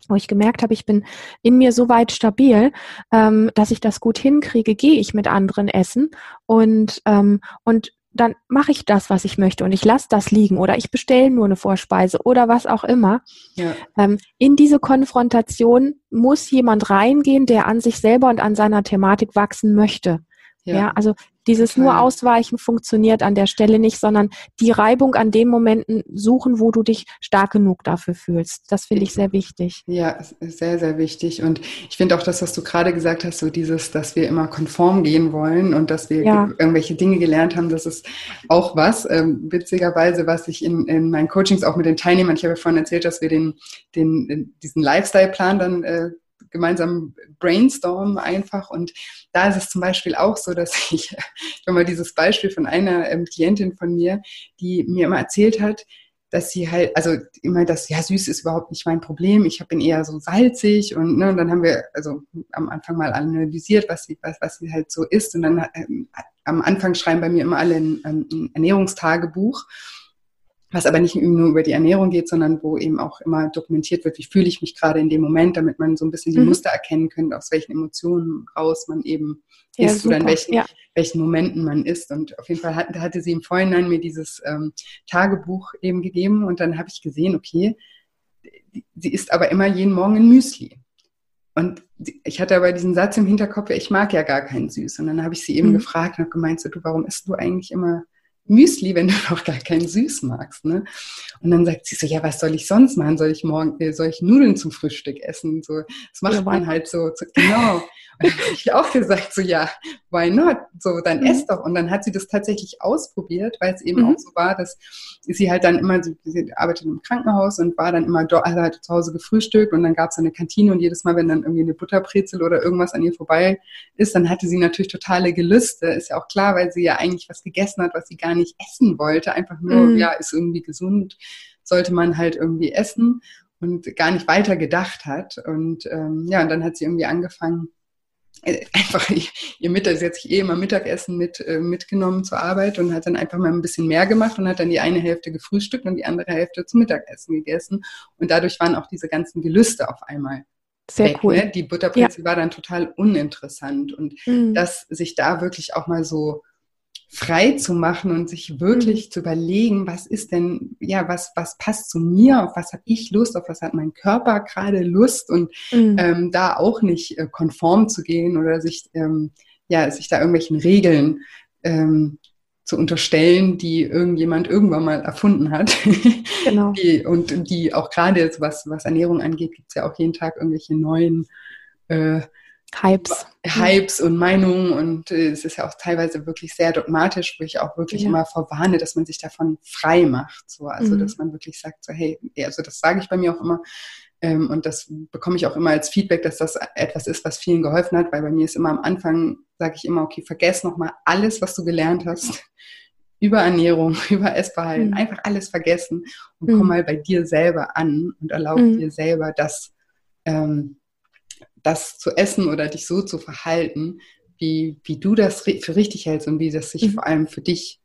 wo ich gemerkt habe, ich bin in mir so weit stabil, ähm, dass ich das gut hinkriege, gehe ich mit anderen essen und ähm, und dann mache ich das, was ich möchte und ich lasse das liegen oder ich bestelle nur eine Vorspeise oder was auch immer. Ja. Ähm, in diese Konfrontation muss jemand reingehen, der an sich selber und an seiner Thematik wachsen möchte. Ja, ja also dieses Total. nur Ausweichen funktioniert an der Stelle nicht, sondern die Reibung an den Momenten suchen, wo du dich stark genug dafür fühlst. Das finde ich sehr wichtig. Ja, sehr, sehr wichtig. Und ich finde auch das, was du gerade gesagt hast, so dieses, dass wir immer konform gehen wollen und dass wir ja. irgendwelche Dinge gelernt haben, das ist auch was. Ähm, witzigerweise, was ich in, in meinen Coachings auch mit den Teilnehmern, ich habe vorhin erzählt, dass wir den, den, diesen Lifestyle-Plan dann äh, gemeinsam brainstormen einfach. Und da ist es zum Beispiel auch so, dass ich, ich habe mal dieses Beispiel von einer ähm, Klientin von mir, die mir immer erzählt hat, dass sie halt, also immer das, ja, süß ist überhaupt nicht mein Problem, ich bin eher so salzig und, ne, und dann haben wir also am Anfang mal analysiert, was sie, was, was sie halt so ist und dann ähm, am Anfang schreiben bei mir immer alle ein, ein Ernährungstagebuch was aber nicht nur über die Ernährung geht, sondern wo eben auch immer dokumentiert wird, wie fühle ich mich gerade in dem Moment, damit man so ein bisschen die mhm. Muster erkennen könnte, aus welchen Emotionen raus man eben ja, ist super. oder in welchen, ja. welchen Momenten man ist. Und auf jeden Fall hatte, hatte sie im Vorhinein mir dieses ähm, Tagebuch eben gegeben und dann habe ich gesehen, okay, sie isst aber immer jeden Morgen ein Müsli. Und ich hatte aber diesen Satz im Hinterkopf, ich mag ja gar keinen Süß. Und dann habe ich sie eben mhm. gefragt und habe gemeint, so, du, warum isst du eigentlich immer Müsli, wenn du noch gar keinen Süß magst. Ne? Und dann sagt sie so, ja, was soll ich sonst machen? Soll ich morgen, äh, soll ich Nudeln zum Frühstück essen? So, das macht ja, man halt so, so genau. Und dann habe ich auch gesagt, so ja, why not? So, dann mhm. ess doch. Und dann hat sie das tatsächlich ausprobiert, weil es eben mhm. auch so war, dass sie halt dann immer, sie arbeitet im Krankenhaus und war dann immer dort, also hat zu Hause gefrühstückt und dann gab es eine Kantine und jedes Mal, wenn dann irgendwie eine Butterbrezel oder irgendwas an ihr vorbei ist, dann hatte sie natürlich totale Gelüste. Ist ja auch klar, weil sie ja eigentlich was gegessen hat, was sie gar nicht essen wollte. Einfach nur, mhm. ja, ist irgendwie gesund, sollte man halt irgendwie essen und gar nicht weiter gedacht hat. Und ähm, ja, und dann hat sie irgendwie angefangen, einfach ihr Mittag, sie hat sich eh immer Mittagessen mit, äh, mitgenommen zur Arbeit und hat dann einfach mal ein bisschen mehr gemacht und hat dann die eine Hälfte gefrühstückt und die andere Hälfte zum Mittagessen gegessen. Und dadurch waren auch diese ganzen Gelüste auf einmal sehr weg, cool. Ne? Die Butterbrezel ja. war dann total uninteressant und mhm. dass sich da wirklich auch mal so frei zu machen und sich wirklich mhm. zu überlegen, was ist denn, ja, was, was passt zu mir, auf was habe ich Lust, auf was hat mein Körper gerade Lust und mhm. ähm, da auch nicht äh, konform zu gehen oder sich, ähm, ja, sich da irgendwelchen Regeln ähm, zu unterstellen, die irgendjemand irgendwann mal erfunden hat. Genau. die, und die auch gerade, was, was Ernährung angeht, gibt es ja auch jeden Tag irgendwelche neuen äh, Hypes. Hypes und Meinungen und äh, es ist ja auch teilweise wirklich sehr dogmatisch, wo ich auch wirklich ja. immer vorwarne, dass man sich davon frei macht. So, also mhm. dass man wirklich sagt, so hey, also das sage ich bei mir auch immer ähm, und das bekomme ich auch immer als Feedback, dass das etwas ist, was vielen geholfen hat, weil bei mir ist immer am Anfang, sage ich immer, okay, vergess nochmal alles, was du gelernt hast über Ernährung, über Essverhalten, mhm. einfach alles vergessen und mhm. komm mal bei dir selber an und erlaube mhm. dir selber das, ähm, das zu essen oder dich so zu verhalten, wie, wie du das für richtig hältst und wie das sich mhm. vor allem für dich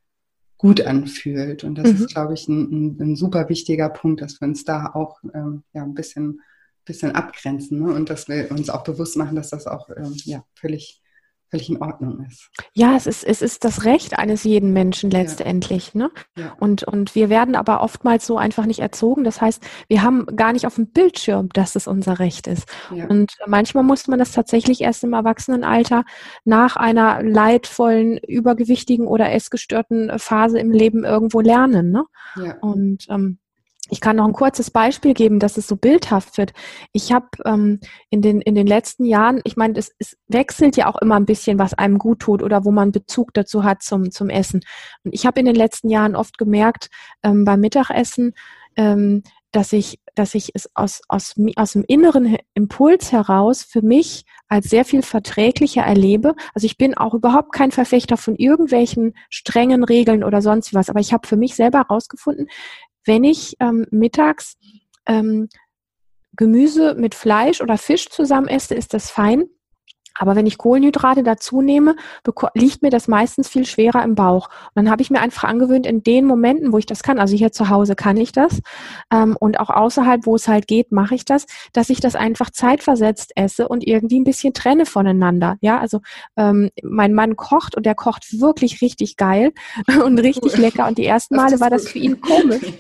gut anfühlt. Und das mhm. ist, glaube ich, ein, ein, ein, super wichtiger Punkt, dass wir uns da auch ähm, ja, ein bisschen, bisschen abgrenzen ne? und dass wir uns auch bewusst machen, dass das auch ähm, ja, völlig völlig in Ordnung ist. Ja, es ist, es ist das Recht eines jeden Menschen letztendlich. Ja. Ne? Ja. Und, und wir werden aber oftmals so einfach nicht erzogen. Das heißt, wir haben gar nicht auf dem Bildschirm, dass es unser Recht ist. Ja. Und manchmal muss man das tatsächlich erst im Erwachsenenalter nach einer leidvollen, übergewichtigen oder essgestörten Phase im Leben irgendwo lernen. Ne? Und ähm, ich kann noch ein kurzes Beispiel geben, dass es so bildhaft wird. Ich habe ähm, in, den, in den letzten Jahren, ich meine, es, es wechselt ja auch immer ein bisschen, was einem gut tut oder wo man Bezug dazu hat zum, zum Essen. Und ich habe in den letzten Jahren oft gemerkt, ähm, beim Mittagessen, ähm, dass ich, dass ich es aus, aus, aus dem inneren Impuls heraus für mich als sehr viel verträglicher erlebe. Also ich bin auch überhaupt kein Verfechter von irgendwelchen strengen Regeln oder sonst was, aber ich habe für mich selber herausgefunden, wenn ich ähm, mittags ähm, Gemüse mit Fleisch oder Fisch zusammen esse, ist das fein. Aber wenn ich Kohlenhydrate dazu nehme, liegt mir das meistens viel schwerer im Bauch. Und dann habe ich mir einfach angewöhnt, in den Momenten, wo ich das kann, also hier zu Hause kann ich das ähm, und auch außerhalb, wo es halt geht, mache ich das, dass ich das einfach zeitversetzt esse und irgendwie ein bisschen trenne voneinander. Ja, also ähm, mein Mann kocht und der kocht wirklich richtig geil und richtig lecker. Und die ersten Male war das für ihn komisch.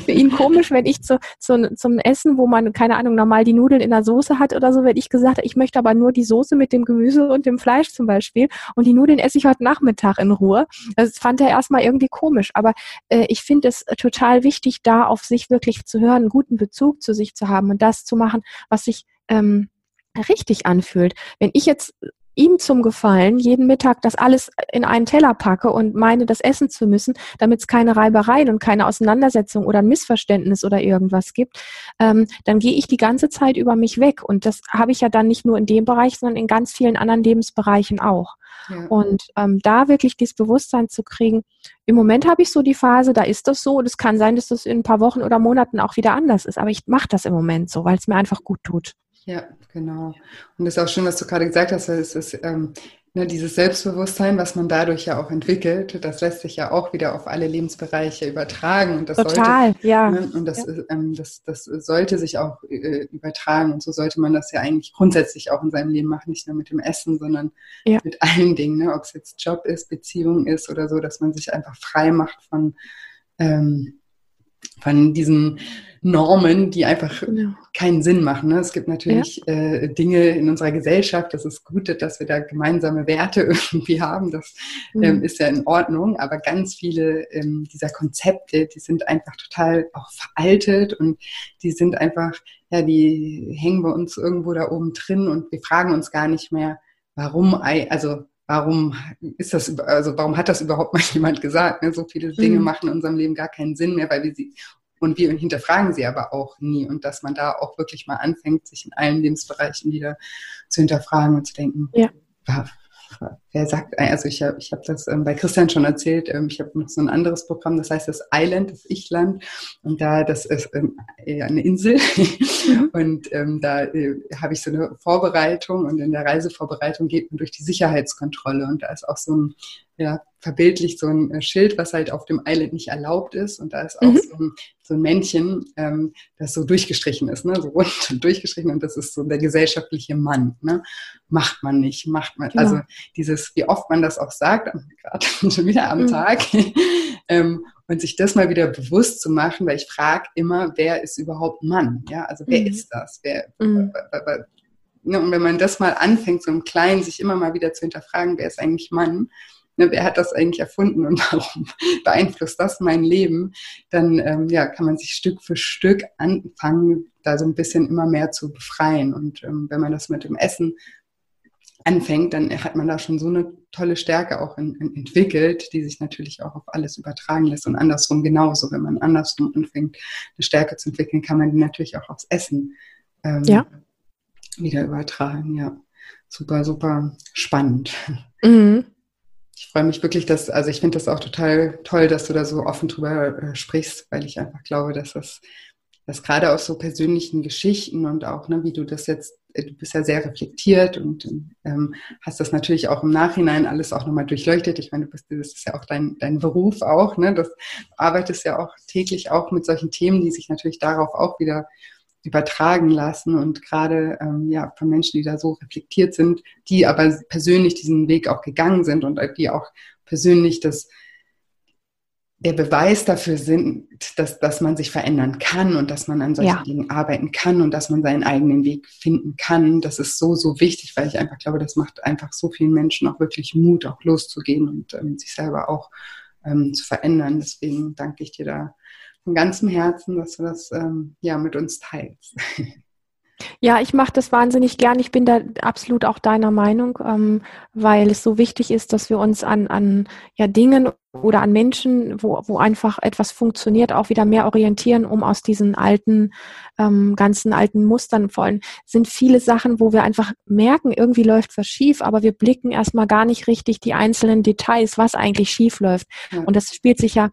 für ihn komisch, wenn ich zu, zu, zum Essen, wo man, keine Ahnung, normal die Nudeln in der Soße hat oder so, wenn ich gesagt habe, ich möchte aber nur die Soße mit dem Gemüse und dem Fleisch zum Beispiel. Und die Nudeln esse ich heute Nachmittag in Ruhe. Das fand er erstmal irgendwie komisch. Aber äh, ich finde es total wichtig, da auf sich wirklich zu hören, einen guten Bezug zu sich zu haben und das zu machen, was sich ähm, richtig anfühlt. Wenn ich jetzt ihm zum Gefallen jeden Mittag das alles in einen Teller packe und meine, das essen zu müssen, damit es keine Reibereien und keine Auseinandersetzung oder ein Missverständnis oder irgendwas gibt, ähm, dann gehe ich die ganze Zeit über mich weg. Und das habe ich ja dann nicht nur in dem Bereich, sondern in ganz vielen anderen Lebensbereichen auch. Ja. Und ähm, da wirklich dieses Bewusstsein zu kriegen, im Moment habe ich so die Phase, da ist das so und es kann sein, dass das in ein paar Wochen oder Monaten auch wieder anders ist. Aber ich mache das im Moment so, weil es mir einfach gut tut. Ja, genau. Und es ist auch schön, was du gerade gesagt hast, es ist ähm, ne, dieses Selbstbewusstsein, was man dadurch ja auch entwickelt, das lässt sich ja auch wieder auf alle Lebensbereiche übertragen. Und das Total, sollte, ja. Ne, und das, ja. ähm, das, das sollte sich auch äh, übertragen. Und so sollte man das ja eigentlich grundsätzlich auch in seinem Leben machen, nicht nur mit dem Essen, sondern ja. mit allen Dingen, ne? ob es jetzt Job ist, Beziehung ist oder so, dass man sich einfach frei macht von ähm, von diesen Normen, die einfach genau. keinen Sinn machen. Ne? Es gibt natürlich ja. äh, Dinge in unserer Gesellschaft, das ist gut, dass wir da gemeinsame Werte irgendwie haben, das mhm. ähm, ist ja in Ordnung, aber ganz viele ähm, dieser Konzepte, die sind einfach total auch veraltet und die sind einfach, ja, die hängen bei uns irgendwo da oben drin und wir fragen uns gar nicht mehr, warum, also warum ist das, also warum hat das überhaupt mal jemand gesagt? Ne? So viele Dinge mhm. machen in unserem Leben gar keinen Sinn mehr, weil wir sie und wir hinterfragen sie aber auch nie. Und dass man da auch wirklich mal anfängt, sich in allen Lebensbereichen wieder zu hinterfragen und zu denken, ja wer sagt, also ich habe ich hab das ähm, bei Christian schon erzählt, ähm, ich habe noch so ein anderes Programm, das heißt das Island, das Ich-Land. Und da, das ist ähm, eine Insel. Mhm. und ähm, da äh, habe ich so eine Vorbereitung und in der Reisevorbereitung geht man durch die Sicherheitskontrolle. Und da ist auch so ein ja, verbildlicht so ein äh, Schild, was halt auf dem Island nicht erlaubt ist. Und da ist auch mhm. so, ein, so, ein, Männchen, ähm, das so durchgestrichen ist, ne? so rund und durchgestrichen. Und das ist so der gesellschaftliche Mann. Ne? Macht man nicht, macht man. Ja. Also dieses, wie oft man das auch sagt, gerade schon wieder am mhm. Tag. ähm, und sich das mal wieder bewusst zu machen, weil ich frage immer, wer ist überhaupt Mann? Ja, also wer mhm. ist das? Wer, mhm. ne? Und wenn man das mal anfängt, so im Kleinen sich immer mal wieder zu hinterfragen, wer ist eigentlich Mann, ne, wer hat das eigentlich erfunden und warum beeinflusst das mein Leben, dann ähm, ja, kann man sich Stück für Stück anfangen, da so ein bisschen immer mehr zu befreien. Und ähm, wenn man das mit dem Essen anfängt, dann hat man da schon so eine tolle Stärke auch in, in entwickelt, die sich natürlich auch auf alles übertragen lässt und andersrum genauso. Wenn man andersrum anfängt, eine Stärke zu entwickeln, kann man die natürlich auch aufs Essen ähm, ja. wieder übertragen. Ja, super, super spannend. Mhm freue mich wirklich, dass, also ich finde das auch total toll, dass du da so offen drüber äh, sprichst, weil ich einfach glaube, dass das, dass gerade aus so persönlichen Geschichten und auch, ne, wie du das jetzt du bist ja sehr reflektiert und ähm, hast das natürlich auch im Nachhinein alles auch nochmal durchleuchtet. Ich meine, du bist, das ist ja auch dein, dein Beruf auch, ne? Das arbeitest ja auch täglich auch mit solchen Themen, die sich natürlich darauf auch wieder übertragen lassen und gerade ähm, ja von Menschen, die da so reflektiert sind, die aber persönlich diesen Weg auch gegangen sind und die auch persönlich das der Beweis dafür sind, dass, dass man sich verändern kann und dass man an solchen ja. Dingen arbeiten kann und dass man seinen eigenen Weg finden kann. Das ist so, so wichtig, weil ich einfach glaube, das macht einfach so vielen Menschen auch wirklich Mut, auch loszugehen und ähm, sich selber auch ähm, zu verändern. Deswegen danke ich dir da von ganzem Herzen, dass du das ähm, ja mit uns teilst. Ja, ich mache das wahnsinnig gern. Ich bin da absolut auch deiner Meinung, ähm, weil es so wichtig ist, dass wir uns an, an ja, Dingen oder an Menschen, wo, wo einfach etwas funktioniert, auch wieder mehr orientieren, um aus diesen alten, ähm, ganzen alten Mustern vor allem sind viele Sachen, wo wir einfach merken, irgendwie läuft was schief, aber wir blicken erstmal gar nicht richtig die einzelnen Details, was eigentlich schief läuft. Ja. Und das spielt sich ja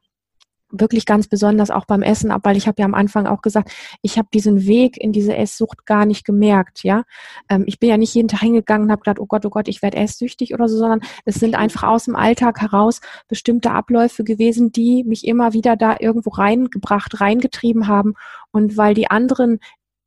wirklich ganz besonders auch beim Essen ab, weil ich habe ja am Anfang auch gesagt, ich habe diesen Weg in diese Esssucht gar nicht gemerkt, ja. Ähm, ich bin ja nicht jeden Tag hingegangen und habe gedacht, oh Gott, oh Gott, ich werde esssüchtig oder so, sondern es sind einfach aus dem Alltag heraus bestimmte Abläufe gewesen, die mich immer wieder da irgendwo reingebracht, reingetrieben haben. Und weil die anderen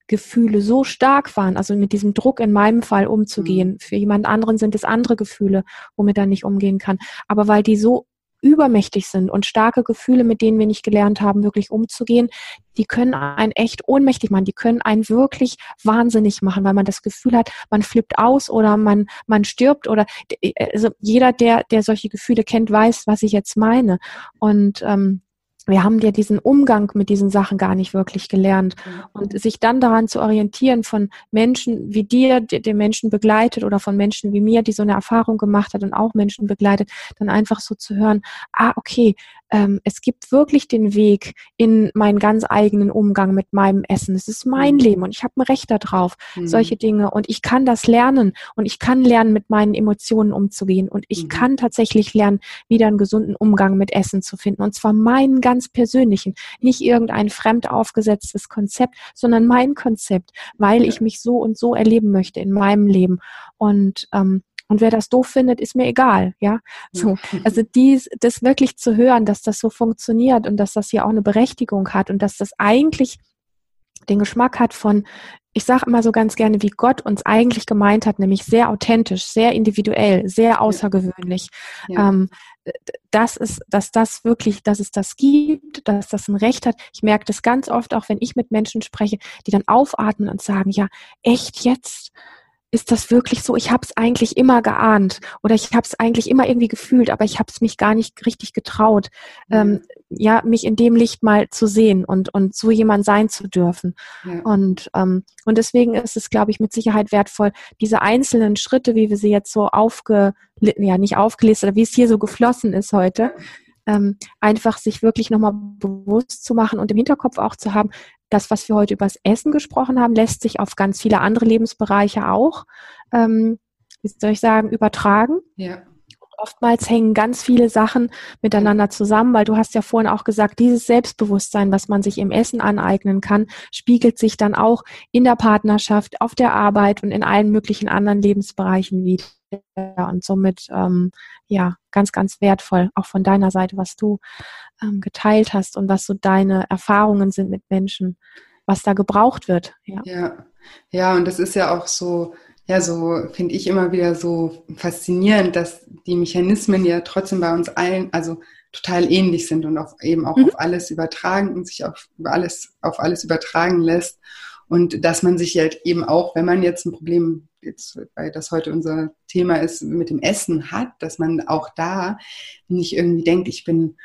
Gefühle so stark waren, also mit diesem Druck in meinem Fall umzugehen. Mhm. Für jemand anderen sind es andere Gefühle, womit er nicht umgehen kann. Aber weil die so übermächtig sind und starke Gefühle, mit denen wir nicht gelernt haben, wirklich umzugehen, die können einen echt ohnmächtig machen, die können einen wirklich wahnsinnig machen, weil man das Gefühl hat, man flippt aus oder man, man stirbt oder also jeder, der, der solche Gefühle kennt, weiß, was ich jetzt meine. Und ähm, wir haben ja diesen Umgang mit diesen Sachen gar nicht wirklich gelernt. Und sich dann daran zu orientieren von Menschen wie dir, die den Menschen begleitet oder von Menschen wie mir, die so eine Erfahrung gemacht hat und auch Menschen begleitet, dann einfach so zu hören, ah, okay, ähm, es gibt wirklich den Weg in meinen ganz eigenen Umgang mit meinem Essen. Es ist mein mhm. Leben und ich habe ein Recht darauf, mhm. solche Dinge. Und ich kann das lernen und ich kann lernen, mit meinen Emotionen umzugehen. Und ich mhm. kann tatsächlich lernen, wieder einen gesunden Umgang mit Essen zu finden. Und zwar meinen ganz persönlichen, nicht irgendein fremd aufgesetztes Konzept, sondern mein Konzept, weil ich mich so und so erleben möchte in meinem Leben. Und ähm, und wer das doof findet, ist mir egal, ja. So, also dies, das wirklich zu hören, dass das so funktioniert und dass das hier auch eine Berechtigung hat und dass das eigentlich den Geschmack hat von, ich sage immer so ganz gerne, wie Gott uns eigentlich gemeint hat, nämlich sehr authentisch, sehr individuell, sehr außergewöhnlich. Ja. Ähm, das ist, dass das wirklich, dass es das gibt, dass das ein Recht hat. Ich merke das ganz oft, auch wenn ich mit Menschen spreche, die dann aufatmen und sagen, ja, echt jetzt? Ist das wirklich so? Ich habe es eigentlich immer geahnt oder ich habe es eigentlich immer irgendwie gefühlt, aber ich habe es mich gar nicht richtig getraut, mhm. ähm, ja, mich in dem Licht mal zu sehen und und so jemand sein zu dürfen. Ja. Und ähm, und deswegen ist es, glaube ich, mit Sicherheit wertvoll, diese einzelnen Schritte, wie wir sie jetzt so aufge, ja nicht aufgelistet, wie es hier so geflossen ist heute. Ähm, einfach sich wirklich nochmal bewusst zu machen und im Hinterkopf auch zu haben, das, was wir heute übers Essen gesprochen haben, lässt sich auf ganz viele andere Lebensbereiche auch, ähm, wie soll ich sagen, übertragen. Ja. Oftmals hängen ganz viele Sachen miteinander zusammen, weil du hast ja vorhin auch gesagt, dieses Selbstbewusstsein, was man sich im Essen aneignen kann, spiegelt sich dann auch in der Partnerschaft, auf der Arbeit und in allen möglichen anderen Lebensbereichen wieder. Und somit, ähm, ja, ganz, ganz wertvoll, auch von deiner Seite, was du ähm, geteilt hast und was so deine Erfahrungen sind mit Menschen, was da gebraucht wird. Ja, ja, ja und das ist ja auch so, ja, so finde ich immer wieder so faszinierend, dass die Mechanismen ja trotzdem bei uns allen, also total ähnlich sind und auf, eben auch mhm. auf alles übertragen und sich auf alles, auf alles übertragen lässt. Und dass man sich halt eben auch, wenn man jetzt ein Problem, jetzt, weil das heute unser Thema ist, mit dem Essen hat, dass man auch da nicht irgendwie denkt, ich bin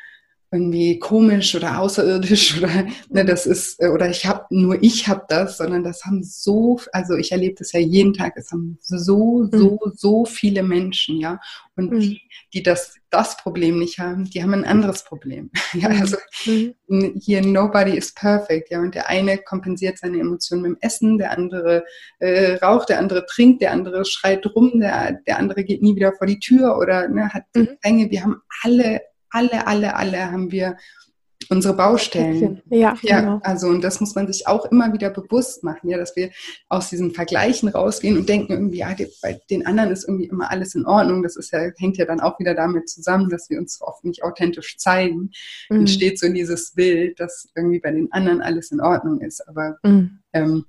irgendwie komisch oder außerirdisch oder ne, das ist äh, oder ich habe nur ich habe das, sondern das haben so also ich erlebe das ja jeden Tag, es haben so so mhm. so viele Menschen, ja und mhm. die, die das das Problem nicht haben, die haben ein anderes Problem. ja, also mhm. hier nobody is perfect, ja und der eine kompensiert seine Emotionen mit dem Essen, der andere äh, raucht, der andere trinkt, der andere schreit rum, der der andere geht nie wieder vor die Tür oder ne, hat mhm. Wir haben alle alle, alle, alle haben wir unsere Baustellen. Ja, ja genau. also und das muss man sich auch immer wieder bewusst machen, ja, dass wir aus diesen Vergleichen rausgehen und denken irgendwie, ja, bei den anderen ist irgendwie immer alles in Ordnung. Das ist ja, hängt ja dann auch wieder damit zusammen, dass wir uns oft nicht authentisch zeigen. Mhm. Entsteht so dieses Bild, dass irgendwie bei den anderen alles in Ordnung ist. Aber mhm. ähm,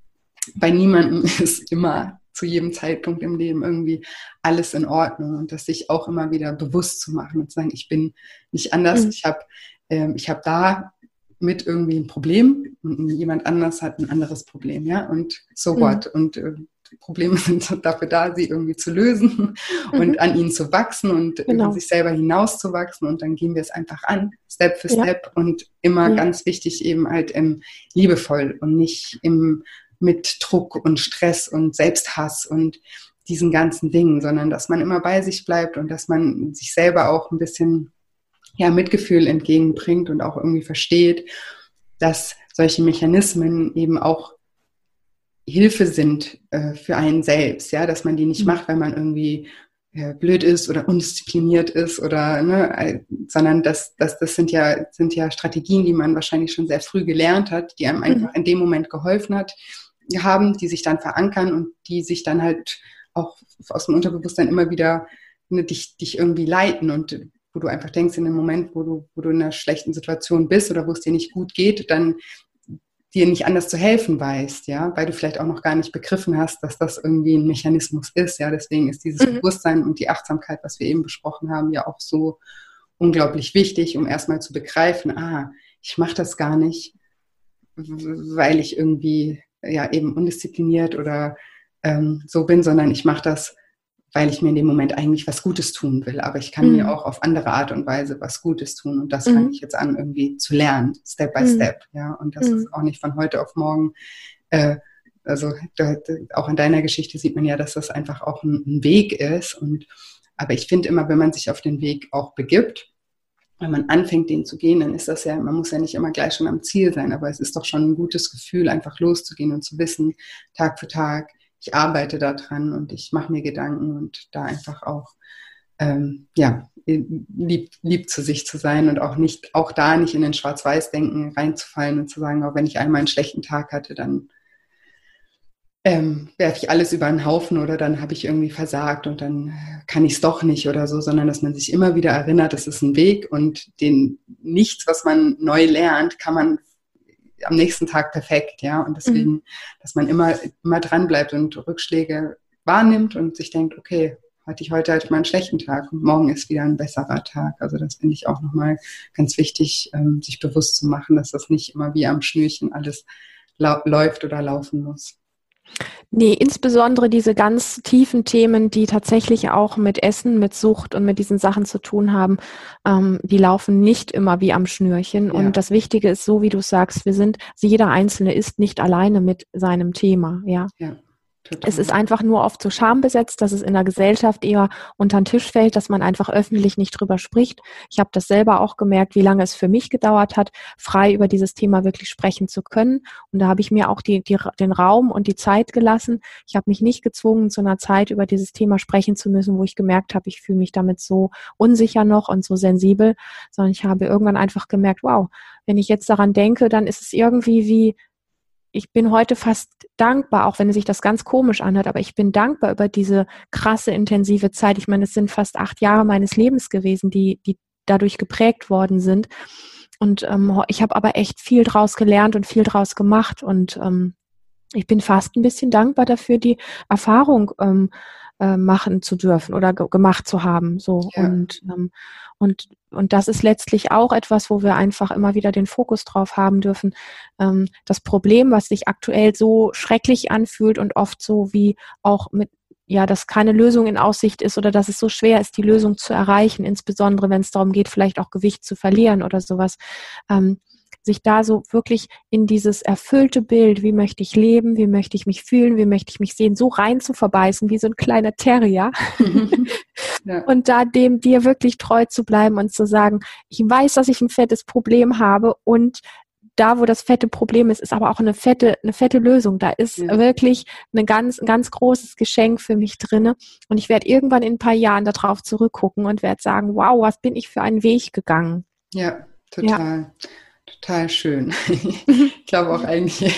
bei niemandem ist immer zu jedem Zeitpunkt im Leben irgendwie alles in Ordnung und das sich auch immer wieder bewusst zu machen und zu sagen, ich bin nicht anders, mhm. ich habe ähm, ich habe da mit irgendwie ein Problem und jemand anders hat ein anderes Problem, ja, und so mhm. what. Und äh, Probleme sind dafür da, sie irgendwie zu lösen mhm. und an ihnen zu wachsen und genau. sich selber hinauszuwachsen und dann gehen wir es einfach an, Step für ja. Step und immer ja. ganz wichtig eben halt ähm, liebevoll und nicht im, mit Druck und Stress und Selbsthass und diesen ganzen Dingen, sondern dass man immer bei sich bleibt und dass man sich selber auch ein bisschen ja, Mitgefühl entgegenbringt und auch irgendwie versteht, dass solche Mechanismen eben auch Hilfe sind äh, für einen selbst, ja, dass man die nicht mhm. macht, weil man irgendwie äh, blöd ist oder undiszipliniert ist oder ne, sondern dass, dass das sind ja sind ja Strategien, die man wahrscheinlich schon sehr früh gelernt hat, die einem mhm. einfach in dem Moment geholfen hat, haben, die sich dann verankern und die sich dann halt auch aus dem Unterbewusstsein immer wieder ne, dich, dich irgendwie leiten und wo du einfach denkst, in dem Moment, wo du, wo du in einer schlechten Situation bist oder wo es dir nicht gut geht, dann dir nicht anders zu helfen weißt, ja, weil du vielleicht auch noch gar nicht begriffen hast, dass das irgendwie ein Mechanismus ist, ja. Deswegen ist dieses mhm. Bewusstsein und die Achtsamkeit, was wir eben besprochen haben, ja auch so unglaublich wichtig, um erstmal zu begreifen, ah, ich mache das gar nicht, weil ich irgendwie ja eben undiszipliniert oder ähm, so bin, sondern ich mache das, weil ich mir in dem Moment eigentlich was Gutes tun will. Aber ich kann mhm. mir auch auf andere Art und Weise was Gutes tun. Und das mhm. fange ich jetzt an, irgendwie zu lernen, Step by mhm. Step. Ja, und das mhm. ist auch nicht von heute auf morgen. Äh, also da, auch in deiner Geschichte sieht man ja, dass das einfach auch ein, ein Weg ist. Und aber ich finde immer, wenn man sich auf den Weg auch begibt, wenn man anfängt, den zu gehen, dann ist das ja, man muss ja nicht immer gleich schon am Ziel sein, aber es ist doch schon ein gutes Gefühl, einfach loszugehen und zu wissen, Tag für Tag, ich arbeite daran und ich mache mir Gedanken und da einfach auch ähm, ja, lieb, lieb zu sich zu sein und auch nicht, auch da nicht in den Schwarz-Weiß-Denken reinzufallen und zu sagen, auch wenn ich einmal einen schlechten Tag hatte, dann ähm, werfe ich alles über einen Haufen oder dann habe ich irgendwie versagt und dann kann ich es doch nicht oder so, sondern dass man sich immer wieder erinnert, das ist ein Weg und den nichts, was man neu lernt, kann man am nächsten Tag perfekt, ja. Und deswegen, mhm. dass man immer, immer dran bleibt und Rückschläge wahrnimmt und sich denkt, okay, hatte ich heute halt mal einen schlechten Tag und morgen ist wieder ein besserer Tag. Also das finde ich auch nochmal ganz wichtig, ähm, sich bewusst zu machen, dass das nicht immer wie am Schnürchen alles läuft oder laufen muss. Nee, insbesondere diese ganz tiefen Themen, die tatsächlich auch mit Essen, mit Sucht und mit diesen Sachen zu tun haben, ähm, die laufen nicht immer wie am Schnürchen. Ja. Und das Wichtige ist, so wie du sagst, wir sind, jeder Einzelne ist nicht alleine mit seinem Thema, ja. ja. Total. Es ist einfach nur oft so schambesetzt, dass es in der Gesellschaft eher unter den Tisch fällt, dass man einfach öffentlich nicht drüber spricht. Ich habe das selber auch gemerkt, wie lange es für mich gedauert hat, frei über dieses Thema wirklich sprechen zu können. Und da habe ich mir auch die, die, den Raum und die Zeit gelassen. Ich habe mich nicht gezwungen, zu einer Zeit über dieses Thema sprechen zu müssen, wo ich gemerkt habe, ich fühle mich damit so unsicher noch und so sensibel, sondern ich habe irgendwann einfach gemerkt, wow, wenn ich jetzt daran denke, dann ist es irgendwie wie ich bin heute fast dankbar, auch wenn sich das ganz komisch anhört, aber ich bin dankbar über diese krasse, intensive Zeit. Ich meine, es sind fast acht Jahre meines Lebens gewesen, die, die dadurch geprägt worden sind. Und ähm, ich habe aber echt viel draus gelernt und viel draus gemacht. Und ähm, ich bin fast ein bisschen dankbar dafür, die Erfahrung ähm, äh, machen zu dürfen oder gemacht zu haben. So ja. und ähm, und und das ist letztlich auch etwas, wo wir einfach immer wieder den Fokus drauf haben dürfen. Ähm, das Problem, was sich aktuell so schrecklich anfühlt und oft so wie auch mit ja, dass keine Lösung in Aussicht ist oder dass es so schwer ist, die Lösung zu erreichen, insbesondere wenn es darum geht, vielleicht auch Gewicht zu verlieren oder sowas. Ähm, sich da so wirklich in dieses erfüllte Bild, wie möchte ich leben, wie möchte ich mich fühlen, wie möchte ich mich sehen, so rein zu verbeißen, wie so ein kleiner Terrier. ja. Und da dem dir wirklich treu zu bleiben und zu sagen, ich weiß, dass ich ein fettes Problem habe und da, wo das fette Problem ist, ist aber auch eine fette, eine fette Lösung. Da ist ja. wirklich eine ganz, ein ganz großes Geschenk für mich drinne. Und ich werde irgendwann in ein paar Jahren darauf zurückgucken und werde sagen, wow, was bin ich für einen Weg gegangen. Ja, total. Ja. Total schön. ich glaube auch eigentlich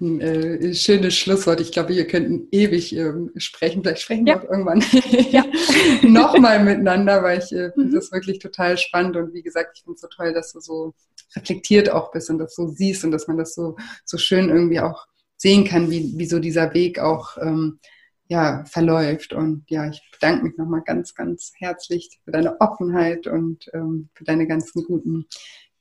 ein äh, schönes Schlusswort. Ich glaube, wir könnten ewig äh, sprechen. Vielleicht sprechen ja. wir auch irgendwann ja. nochmal miteinander, weil ich äh, finde mhm. das wirklich total spannend. Und wie gesagt, ich finde es so toll, dass du so reflektiert auch bist und das so siehst und dass man das so, so schön irgendwie auch sehen kann, wie, wie so dieser Weg auch ähm, ja, verläuft. Und ja, ich bedanke mich nochmal ganz, ganz herzlich für deine Offenheit und ähm, für deine ganzen guten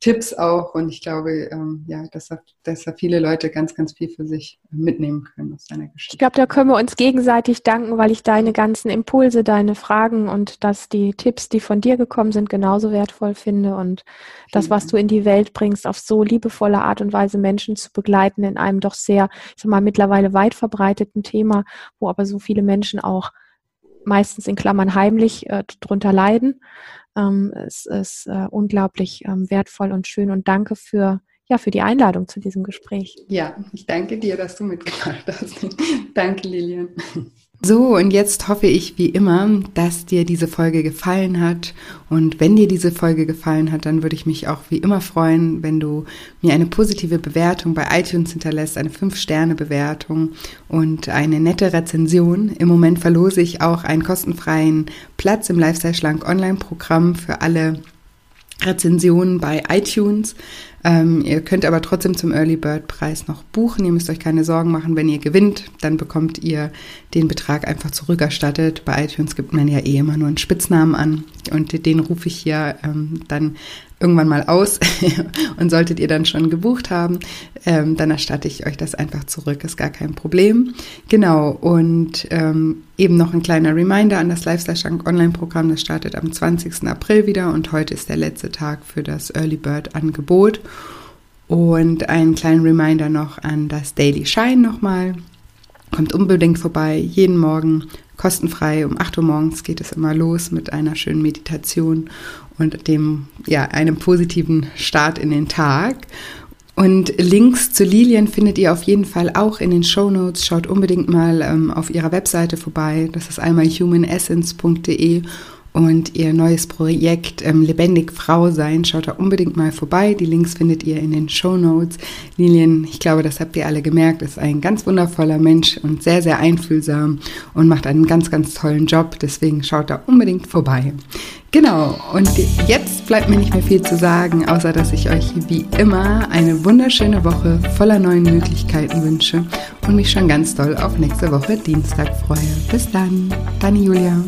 Tipps auch. Und ich glaube, ähm, ja, dass da, dass da viele Leute ganz, ganz viel für sich mitnehmen können aus deiner Geschichte. Ich glaube, da können wir uns gegenseitig danken, weil ich deine ganzen Impulse, deine Fragen und dass die Tipps, die von dir gekommen sind, genauso wertvoll finde. Und das, was du in die Welt bringst, auf so liebevolle Art und Weise Menschen zu begleiten in einem doch sehr, ich sag mal, mittlerweile weit verbreiteten Thema, wo aber so viele Menschen auch meistens in Klammern heimlich äh, drunter leiden. Ähm, es ist äh, unglaublich ähm, wertvoll und schön und danke für ja, für die Einladung zu diesem Gespräch. Ja, ich danke dir, dass du mitgemacht hast. danke, Lilian. So, und jetzt hoffe ich wie immer, dass dir diese Folge gefallen hat. Und wenn dir diese Folge gefallen hat, dann würde ich mich auch wie immer freuen, wenn du mir eine positive Bewertung bei iTunes hinterlässt, eine 5-Sterne-Bewertung und eine nette Rezension. Im Moment verlose ich auch einen kostenfreien Platz im Lifestyle Schlank Online-Programm für alle Rezensionen bei iTunes. Ähm, ihr könnt aber trotzdem zum Early Bird Preis noch buchen. Ihr müsst euch keine Sorgen machen, wenn ihr gewinnt, dann bekommt ihr den Betrag einfach zurückerstattet. Bei iTunes gibt man ja eh immer nur einen Spitznamen an und den rufe ich hier ähm, dann irgendwann mal aus und solltet ihr dann schon gebucht haben, ähm, dann erstatte ich euch das einfach zurück, ist gar kein Problem. Genau, und ähm, eben noch ein kleiner Reminder an das Lifestyle Schrank Online-Programm, das startet am 20. April wieder und heute ist der letzte Tag für das Early Bird Angebot. Und einen kleinen Reminder noch an das Daily Shine nochmal. Kommt unbedingt vorbei, jeden Morgen kostenfrei. Um 8 Uhr morgens geht es immer los mit einer schönen Meditation und dem, ja, einem positiven Start in den Tag. Und Links zu Lilien findet ihr auf jeden Fall auch in den Show Notes. Schaut unbedingt mal ähm, auf ihrer Webseite vorbei. Das ist einmal humanessence.de und ihr neues Projekt ähm, Lebendig Frau sein. Schaut da unbedingt mal vorbei. Die Links findet ihr in den Show Notes. Lilian, ich glaube, das habt ihr alle gemerkt, ist ein ganz wundervoller Mensch und sehr, sehr einfühlsam und macht einen ganz, ganz tollen Job. Deswegen schaut da unbedingt vorbei. Genau, und jetzt bleibt mir nicht mehr viel zu sagen, außer dass ich euch wie immer eine wunderschöne Woche voller neuen Möglichkeiten wünsche und mich schon ganz doll auf nächste Woche Dienstag freue. Bis dann, deine Julia.